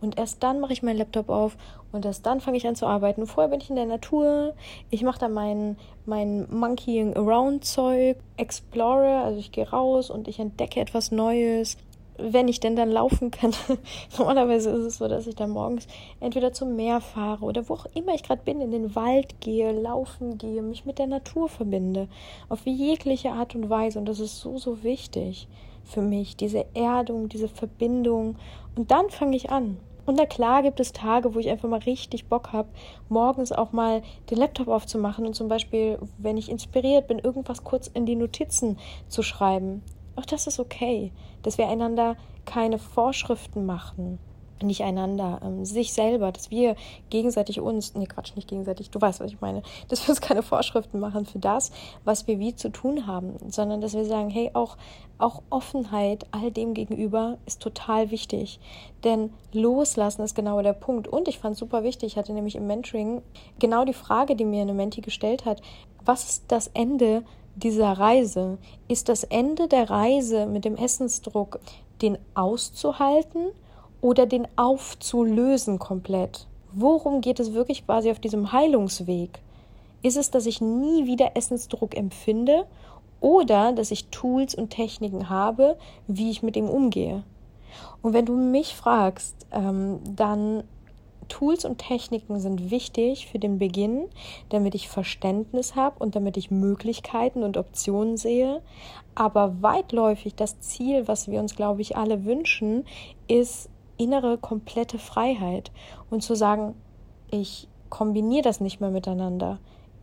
Und erst dann mache ich meinen Laptop auf und erst dann fange ich an zu arbeiten. Vorher bin ich in der Natur. Ich mache da mein, mein Monkeying Around Zeug, explore, also ich gehe raus und ich entdecke etwas Neues. Wenn ich denn dann laufen kann. Normalerweise ist es so, dass ich dann morgens entweder zum Meer fahre oder wo auch immer ich gerade bin, in den Wald gehe, laufen gehe, mich mit der Natur verbinde. Auf jegliche Art und Weise. Und das ist so, so wichtig für mich. Diese Erdung, diese Verbindung. Und dann fange ich an. Und na klar gibt es Tage, wo ich einfach mal richtig Bock habe, morgens auch mal den Laptop aufzumachen und zum Beispiel, wenn ich inspiriert bin, irgendwas kurz in die Notizen zu schreiben. Auch das ist okay, dass wir einander keine Vorschriften machen nicht einander, ähm, sich selber, dass wir gegenseitig uns, nee, Quatsch, nicht gegenseitig, du weißt, was ich meine, dass wir uns keine Vorschriften machen für das, was wir wie zu tun haben, sondern dass wir sagen, hey, auch, auch Offenheit all dem gegenüber ist total wichtig, denn loslassen ist genau der Punkt und ich fand es super wichtig, ich hatte nämlich im Mentoring genau die Frage, die mir eine Menti gestellt hat, was ist das Ende dieser Reise? Ist das Ende der Reise mit dem Essensdruck, den auszuhalten? Oder den aufzulösen komplett. Worum geht es wirklich quasi auf diesem Heilungsweg? Ist es, dass ich nie wieder Essensdruck empfinde oder dass ich Tools und Techniken habe, wie ich mit ihm umgehe? Und wenn du mich fragst, ähm, dann Tools und Techniken sind wichtig für den Beginn, damit ich Verständnis habe und damit ich Möglichkeiten und Optionen sehe. Aber weitläufig das Ziel, was wir uns, glaube ich, alle wünschen, ist innere komplette Freiheit und zu sagen, ich kombiniere das nicht mehr miteinander.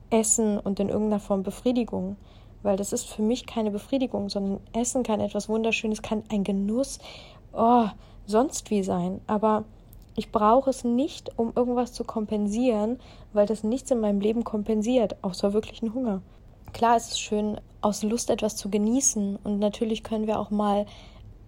Essen und in irgendeiner Form Befriedigung. Weil das ist für mich keine Befriedigung, sondern Essen kann etwas Wunderschönes, kann ein Genuss, oh, sonst wie sein. Aber ich brauche es nicht, um irgendwas zu kompensieren, weil das nichts in meinem Leben kompensiert, außer wirklichen Hunger. Klar ist es schön, aus Lust etwas zu genießen und natürlich können wir auch mal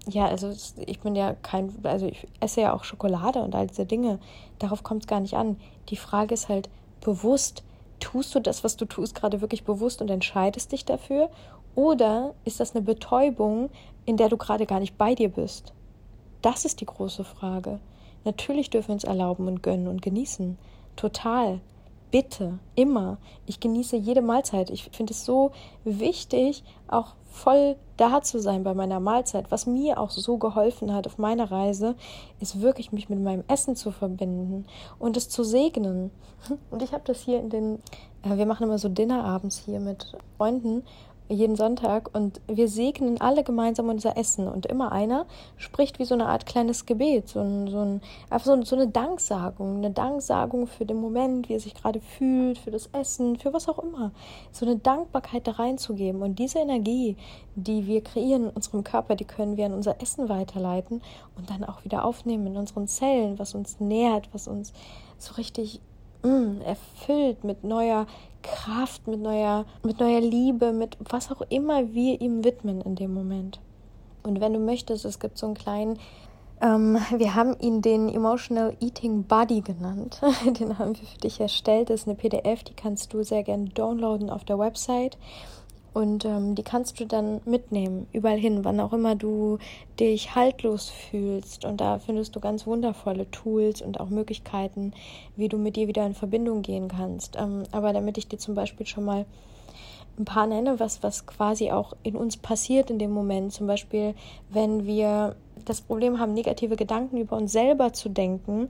ja, also ich bin ja kein, also ich esse ja auch Schokolade und all diese Dinge. Darauf kommt es gar nicht an. Die Frage ist halt bewusst, tust du das, was du tust, gerade wirklich bewusst und entscheidest dich dafür? Oder ist das eine Betäubung, in der du gerade gar nicht bei dir bist? Das ist die große Frage. Natürlich dürfen wir uns erlauben und gönnen und genießen. Total. Bitte, immer. Ich genieße jede Mahlzeit. Ich finde es so wichtig, auch voll da zu sein bei meiner Mahlzeit. Was mir auch so geholfen hat auf meiner Reise, ist wirklich mich mit meinem Essen zu verbinden und es zu segnen. Und ich habe das hier in den, äh, wir machen immer so Dinner abends hier mit Freunden jeden Sonntag und wir segnen alle gemeinsam unser Essen und immer einer spricht wie so eine Art kleines Gebet, so, ein, so, ein, so, so eine Danksagung, eine Danksagung für den Moment, wie er sich gerade fühlt, für das Essen, für was auch immer. So eine Dankbarkeit da reinzugeben und diese Energie, die wir kreieren in unserem Körper, die können wir an unser Essen weiterleiten und dann auch wieder aufnehmen in unseren Zellen, was uns nährt, was uns so richtig mm, erfüllt mit neuer Kraft, mit neuer, mit neuer Liebe, mit was auch immer wir ihm widmen in dem Moment. Und wenn du möchtest, es gibt so einen kleinen, ähm, wir haben ihn den Emotional Eating Buddy genannt. den haben wir für dich erstellt. Das ist eine PDF, die kannst du sehr gerne downloaden auf der Website. Und ähm, die kannst du dann mitnehmen, überall hin, wann auch immer du dich haltlos fühlst. Und da findest du ganz wundervolle Tools und auch Möglichkeiten, wie du mit dir wieder in Verbindung gehen kannst. Ähm, aber damit ich dir zum Beispiel schon mal ein paar nenne, was, was quasi auch in uns passiert in dem Moment. Zum Beispiel, wenn wir das Problem haben, negative Gedanken über uns selber zu denken,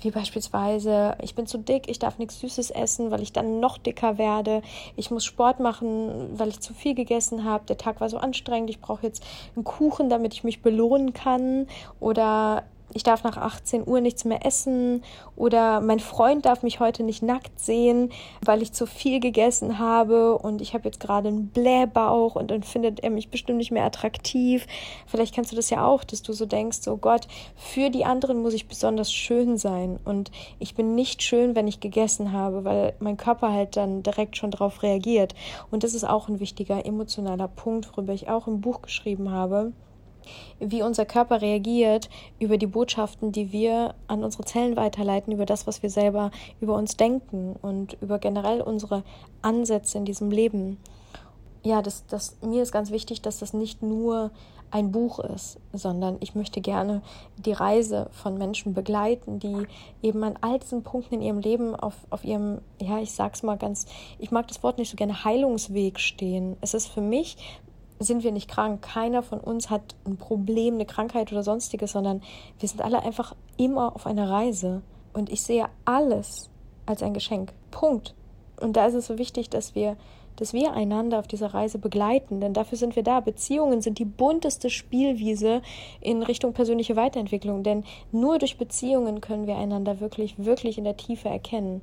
wie beispielsweise, ich bin zu dick, ich darf nichts Süßes essen, weil ich dann noch dicker werde, ich muss Sport machen, weil ich zu viel gegessen habe, der Tag war so anstrengend, ich brauche jetzt einen Kuchen, damit ich mich belohnen kann. Oder ich darf nach 18 Uhr nichts mehr essen oder mein Freund darf mich heute nicht nackt sehen, weil ich zu viel gegessen habe und ich habe jetzt gerade einen Blähbauch und dann findet er mich bestimmt nicht mehr attraktiv. Vielleicht kennst du das ja auch, dass du so denkst, oh Gott, für die anderen muss ich besonders schön sein und ich bin nicht schön, wenn ich gegessen habe, weil mein Körper halt dann direkt schon darauf reagiert. Und das ist auch ein wichtiger emotionaler Punkt, worüber ich auch im Buch geschrieben habe wie unser Körper reagiert über die Botschaften, die wir an unsere Zellen weiterleiten, über das, was wir selber über uns denken und über generell unsere Ansätze in diesem Leben. Ja, das, das, mir ist ganz wichtig, dass das nicht nur ein Buch ist, sondern ich möchte gerne die Reise von Menschen begleiten, die eben an all diesen Punkten in ihrem Leben auf, auf ihrem, ja, ich sag's mal ganz, ich mag das Wort nicht so gerne, Heilungsweg stehen. Es ist für mich sind wir nicht krank. Keiner von uns hat ein Problem, eine Krankheit oder sonstiges, sondern wir sind alle einfach immer auf einer Reise. Und ich sehe alles als ein Geschenk. Punkt. Und da ist es so wichtig, dass wir, dass wir einander auf dieser Reise begleiten, denn dafür sind wir da. Beziehungen sind die bunteste Spielwiese in Richtung persönliche Weiterentwicklung, denn nur durch Beziehungen können wir einander wirklich, wirklich in der Tiefe erkennen.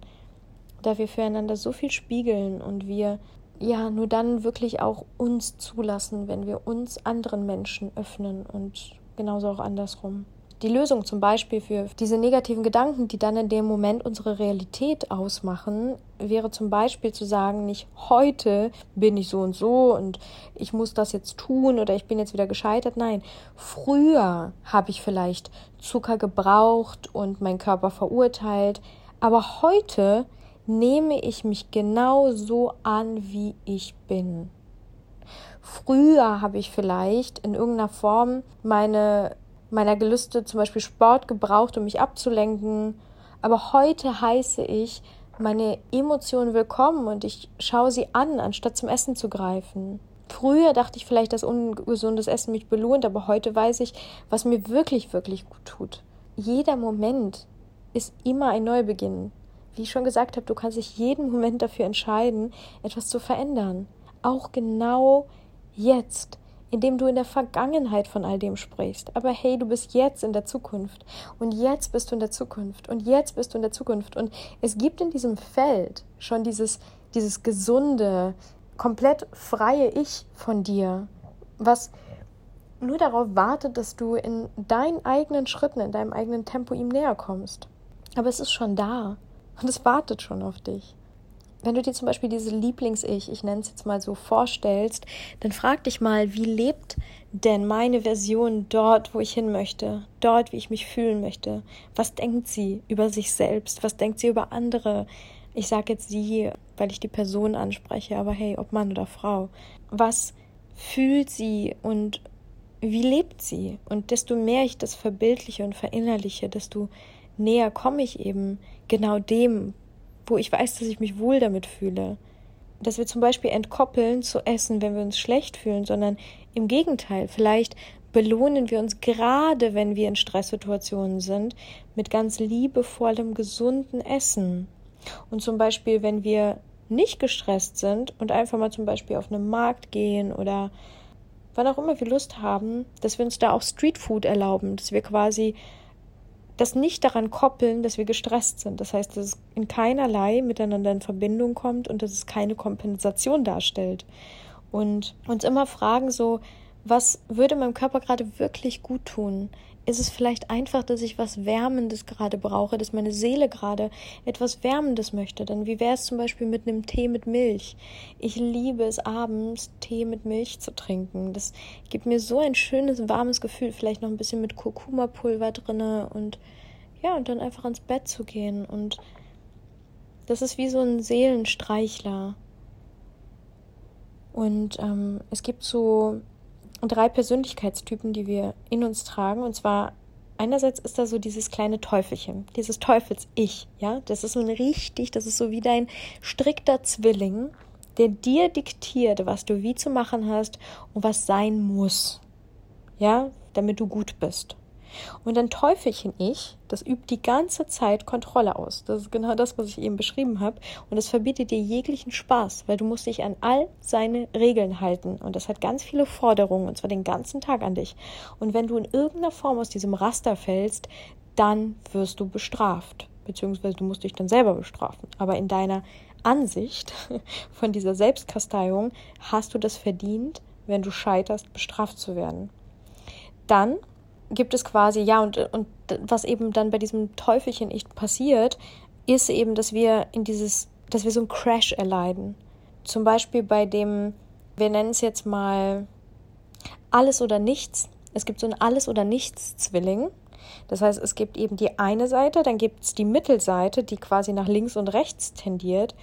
Da wir füreinander so viel spiegeln und wir ja nur dann wirklich auch uns zulassen, wenn wir uns anderen Menschen öffnen und genauso auch andersrum. Die Lösung zum Beispiel für diese negativen Gedanken, die dann in dem Moment unsere Realität ausmachen, wäre zum Beispiel zu sagen, nicht heute bin ich so und so und ich muss das jetzt tun oder ich bin jetzt wieder gescheitert. Nein, früher habe ich vielleicht Zucker gebraucht und mein Körper verurteilt, aber heute nehme ich mich genau so an, wie ich bin. Früher habe ich vielleicht in irgendeiner Form meine, meiner Gelüste zum Beispiel Sport gebraucht, um mich abzulenken. Aber heute heiße ich meine Emotionen willkommen und ich schaue sie an, anstatt zum Essen zu greifen. Früher dachte ich vielleicht, dass ungesundes Essen mich belohnt, aber heute weiß ich, was mir wirklich, wirklich gut tut. Jeder Moment ist immer ein Neubeginn wie ich schon gesagt habe, du kannst dich jeden Moment dafür entscheiden, etwas zu verändern. Auch genau jetzt, indem du in der Vergangenheit von all dem sprichst. Aber hey, du bist jetzt in der Zukunft. Und jetzt bist du in der Zukunft. Und jetzt bist du in der Zukunft. Und es gibt in diesem Feld schon dieses, dieses gesunde, komplett freie Ich von dir, was nur darauf wartet, dass du in deinen eigenen Schritten, in deinem eigenen Tempo ihm näher kommst. Aber es ist schon da. Und es wartet schon auf dich. Wenn du dir zum Beispiel diese Lieblings-Ich, ich nenne es jetzt mal so, vorstellst, dann frag dich mal, wie lebt denn meine Version dort, wo ich hin möchte, dort, wie ich mich fühlen möchte? Was denkt sie über sich selbst? Was denkt sie über andere? Ich sage jetzt sie, weil ich die Person anspreche, aber hey, ob Mann oder Frau. Was fühlt sie und wie lebt sie? Und desto mehr ich das verbildliche und verinnerliche, desto näher komme ich eben genau dem, wo ich weiß, dass ich mich wohl damit fühle. Dass wir zum Beispiel entkoppeln zu essen, wenn wir uns schlecht fühlen, sondern im Gegenteil, vielleicht belohnen wir uns gerade, wenn wir in Stresssituationen sind, mit ganz liebevollem, gesunden Essen. Und zum Beispiel, wenn wir nicht gestresst sind und einfach mal zum Beispiel auf einen Markt gehen oder wann auch immer wir Lust haben, dass wir uns da auch Streetfood erlauben, dass wir quasi das nicht daran koppeln, dass wir gestresst sind. Das heißt, dass es in keinerlei miteinander in Verbindung kommt und dass es keine Kompensation darstellt. Und uns immer fragen so, was würde meinem Körper gerade wirklich gut tun? Ist es vielleicht einfach, dass ich was Wärmendes gerade brauche, dass meine Seele gerade etwas Wärmendes möchte. Dann wie wäre es zum Beispiel mit einem Tee mit Milch? Ich liebe es abends, Tee mit Milch zu trinken. Das gibt mir so ein schönes, warmes Gefühl. Vielleicht noch ein bisschen mit Kurkuma-Pulver drinne und ja, und dann einfach ins Bett zu gehen. Und das ist wie so ein Seelenstreichler. Und ähm, es gibt so drei Persönlichkeitstypen, die wir in uns tragen. Und zwar einerseits ist da so dieses kleine Teufelchen, dieses Teufels-Ich, ja. Das ist so ein richtig, das ist so wie dein strikter Zwilling, der dir diktiert, was du wie zu machen hast und was sein muss. ja, damit du gut bist. Und ein Teufelchen Ich, das übt die ganze Zeit Kontrolle aus. Das ist genau das, was ich eben beschrieben habe. Und es verbietet dir jeglichen Spaß, weil du musst dich an all seine Regeln halten. Und das hat ganz viele Forderungen, und zwar den ganzen Tag an dich. Und wenn du in irgendeiner Form aus diesem Raster fällst, dann wirst du bestraft. Beziehungsweise du musst dich dann selber bestrafen. Aber in deiner Ansicht von dieser Selbstkasteiung hast du das verdient, wenn du scheiterst, bestraft zu werden. Dann gibt es quasi, ja, und, und was eben dann bei diesem Teufelchen echt passiert, ist eben, dass wir in dieses, dass wir so einen Crash erleiden. Zum Beispiel bei dem, wir nennen es jetzt mal alles oder nichts. Es gibt so ein alles oder nichts Zwilling. Das heißt, es gibt eben die eine Seite, dann gibt es die Mittelseite, die quasi nach links und rechts tendiert.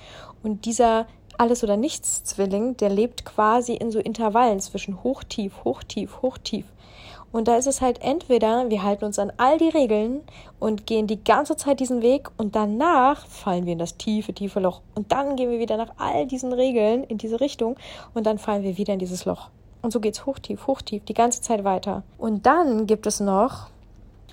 Und dieser alles oder nichts Zwilling, der lebt quasi in so Intervallen zwischen hoch, tief, hoch, tief, hoch, tief. Und da ist es halt entweder, wir halten uns an all die Regeln und gehen die ganze Zeit diesen Weg und danach fallen wir in das tiefe, tiefe Loch. Und dann gehen wir wieder nach all diesen Regeln in diese Richtung und dann fallen wir wieder in dieses Loch. Und so geht's hoch, tief, hoch, tief, die ganze Zeit weiter. Und dann gibt es noch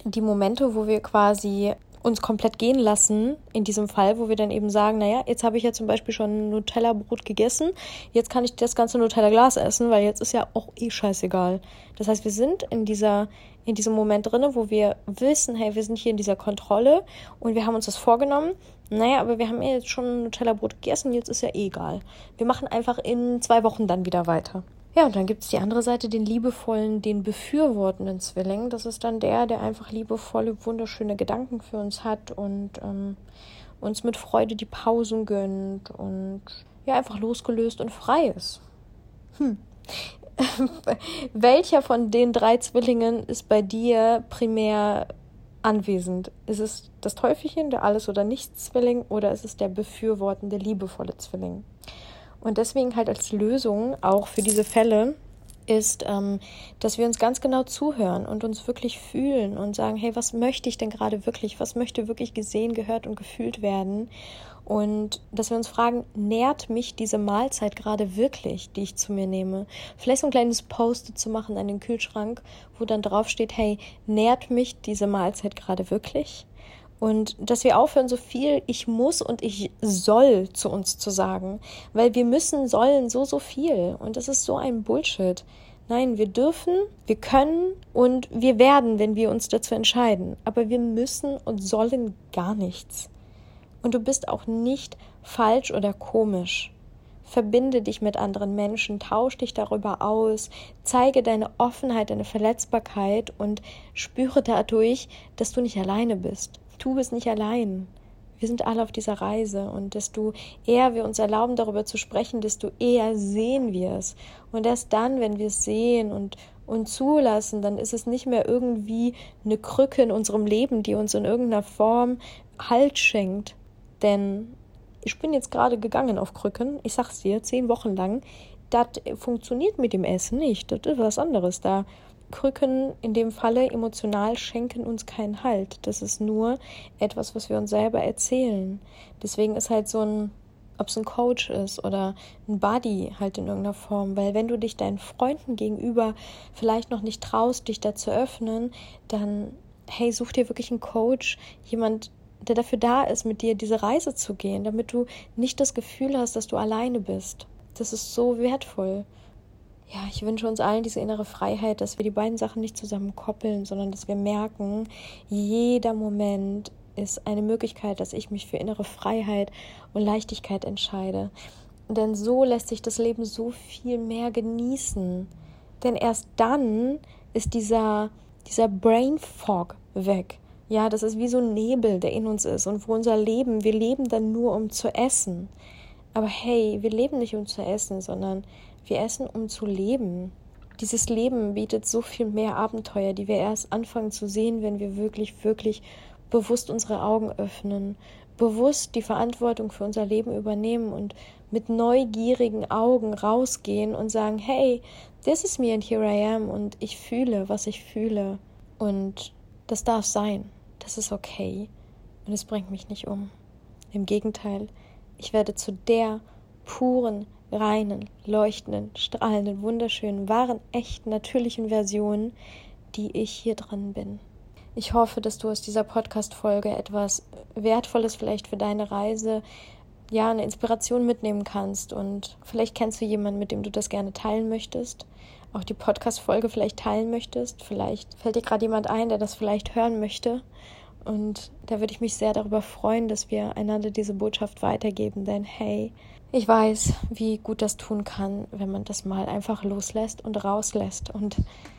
die Momente, wo wir quasi uns komplett gehen lassen, in diesem Fall, wo wir dann eben sagen, naja, jetzt habe ich ja zum Beispiel schon Nutella-Brot gegessen, jetzt kann ich das ganze Nutella-Glas essen, weil jetzt ist ja auch eh scheißegal. Das heißt, wir sind in dieser, in diesem Moment drin, wo wir wissen, hey, wir sind hier in dieser Kontrolle und wir haben uns das vorgenommen. Naja, aber wir haben ja jetzt schon Nutella-Brot gegessen, jetzt ist ja eh egal. Wir machen einfach in zwei Wochen dann wieder weiter. Ja, und dann gibt es die andere Seite, den liebevollen, den befürwortenden Zwilling. Das ist dann der, der einfach liebevolle, wunderschöne Gedanken für uns hat und ähm, uns mit Freude die Pausen gönnt und ja, einfach losgelöst und frei ist. Hm. Welcher von den drei Zwillingen ist bei dir primär anwesend? Ist es das Teufelchen, der Alles- oder Nichts-Zwilling, oder ist es der befürwortende, liebevolle Zwilling? Und deswegen halt als Lösung auch für diese Fälle ist, ähm, dass wir uns ganz genau zuhören und uns wirklich fühlen und sagen, hey, was möchte ich denn gerade wirklich? Was möchte wirklich gesehen, gehört und gefühlt werden? Und dass wir uns fragen, nährt mich diese Mahlzeit gerade wirklich, die ich zu mir nehme? Vielleicht so ein kleines Post zu machen an den Kühlschrank, wo dann drauf steht, hey, nährt mich diese Mahlzeit gerade wirklich? Und dass wir aufhören, so viel ich muss und ich soll zu uns zu sagen. Weil wir müssen, sollen so, so viel. Und das ist so ein Bullshit. Nein, wir dürfen, wir können und wir werden, wenn wir uns dazu entscheiden. Aber wir müssen und sollen gar nichts. Und du bist auch nicht falsch oder komisch. Verbinde dich mit anderen Menschen, tausch dich darüber aus, zeige deine Offenheit, deine Verletzbarkeit und spüre dadurch, dass du nicht alleine bist du bist nicht allein. Wir sind alle auf dieser Reise und desto eher wir uns erlauben, darüber zu sprechen, desto eher sehen wir es. Und erst dann, wenn wir es sehen und, und zulassen, dann ist es nicht mehr irgendwie eine Krücke in unserem Leben, die uns in irgendeiner Form Halt schenkt. Denn ich bin jetzt gerade gegangen auf Krücken, ich sag's dir, zehn Wochen lang. Das funktioniert mit dem Essen nicht. Das ist was anderes. Da Krücken in dem Falle emotional schenken uns keinen Halt. Das ist nur etwas, was wir uns selber erzählen. Deswegen ist halt so ein, ob es ein Coach ist oder ein Buddy halt in irgendeiner Form, weil wenn du dich deinen Freunden gegenüber vielleicht noch nicht traust, dich da zu öffnen, dann hey, such dir wirklich einen Coach, jemand, der dafür da ist, mit dir diese Reise zu gehen, damit du nicht das Gefühl hast, dass du alleine bist. Das ist so wertvoll ja, ich wünsche uns allen diese innere Freiheit, dass wir die beiden Sachen nicht zusammen koppeln, sondern dass wir merken, jeder Moment ist eine Möglichkeit, dass ich mich für innere Freiheit und Leichtigkeit entscheide. Denn so lässt sich das Leben so viel mehr genießen. Denn erst dann ist dieser, dieser Brain Fog weg. Ja, das ist wie so ein Nebel, der in uns ist und wo unser Leben, wir leben dann nur, um zu essen. Aber hey, wir leben nicht, um zu essen, sondern wir essen, um zu leben. Dieses Leben bietet so viel mehr Abenteuer, die wir erst anfangen zu sehen, wenn wir wirklich, wirklich bewusst unsere Augen öffnen, bewusst die Verantwortung für unser Leben übernehmen und mit neugierigen Augen rausgehen und sagen, hey, this is me and here I am und ich fühle, was ich fühle und das darf sein, das ist okay und es bringt mich nicht um. Im Gegenteil, ich werde zu der puren, reinen, leuchtenden, strahlenden, wunderschönen, wahren, echten, natürlichen Version, die ich hier drin bin. Ich hoffe, dass du aus dieser Podcast-Folge etwas Wertvolles vielleicht für deine Reise, ja, eine Inspiration mitnehmen kannst. Und vielleicht kennst du jemanden, mit dem du das gerne teilen möchtest. Auch die Podcast-Folge vielleicht teilen möchtest. Vielleicht fällt dir gerade jemand ein, der das vielleicht hören möchte. Und da würde ich mich sehr darüber freuen, dass wir einander diese Botschaft weitergeben. Denn hey, ich weiß, wie gut das tun kann, wenn man das mal einfach loslässt und rauslässt und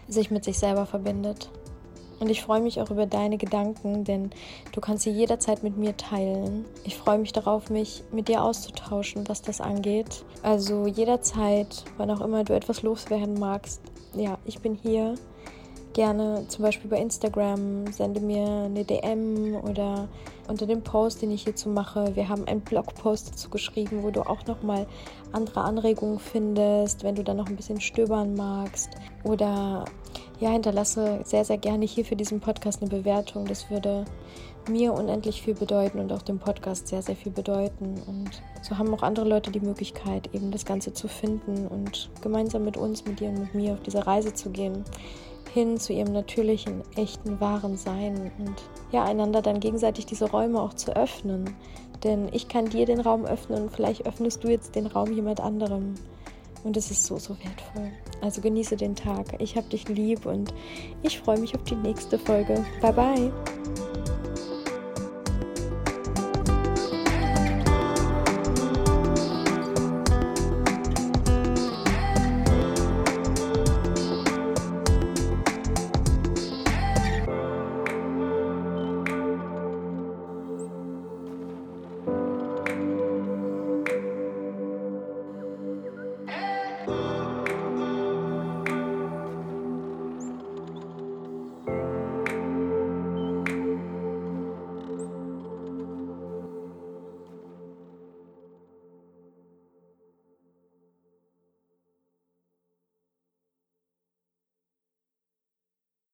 sich mit sich selber verbindet. Und ich freue mich auch über deine Gedanken, denn du kannst sie jederzeit mit mir teilen. Ich freue mich darauf, mich mit dir auszutauschen, was das angeht. Also jederzeit, wann auch immer du etwas loswerden magst, ja, ich bin hier gerne zum Beispiel bei Instagram, sende mir eine DM oder unter dem Post, den ich hierzu mache. Wir haben einen Blogpost dazu geschrieben, wo du auch nochmal andere Anregungen findest, wenn du dann noch ein bisschen stöbern magst. Oder ja, hinterlasse sehr, sehr gerne hier für diesen Podcast eine Bewertung. Das würde mir unendlich viel bedeuten und auch dem Podcast sehr, sehr viel bedeuten. Und so haben auch andere Leute die Möglichkeit, eben das Ganze zu finden und gemeinsam mit uns, mit dir und mit mir auf diese Reise zu gehen hin zu ihrem natürlichen, echten, wahren Sein und ja, einander dann gegenseitig diese Räume auch zu öffnen. Denn ich kann dir den Raum öffnen und vielleicht öffnest du jetzt den Raum jemand anderem. Und es ist so, so wertvoll. Also genieße den Tag. Ich habe dich lieb und ich freue mich auf die nächste Folge. Bye, bye.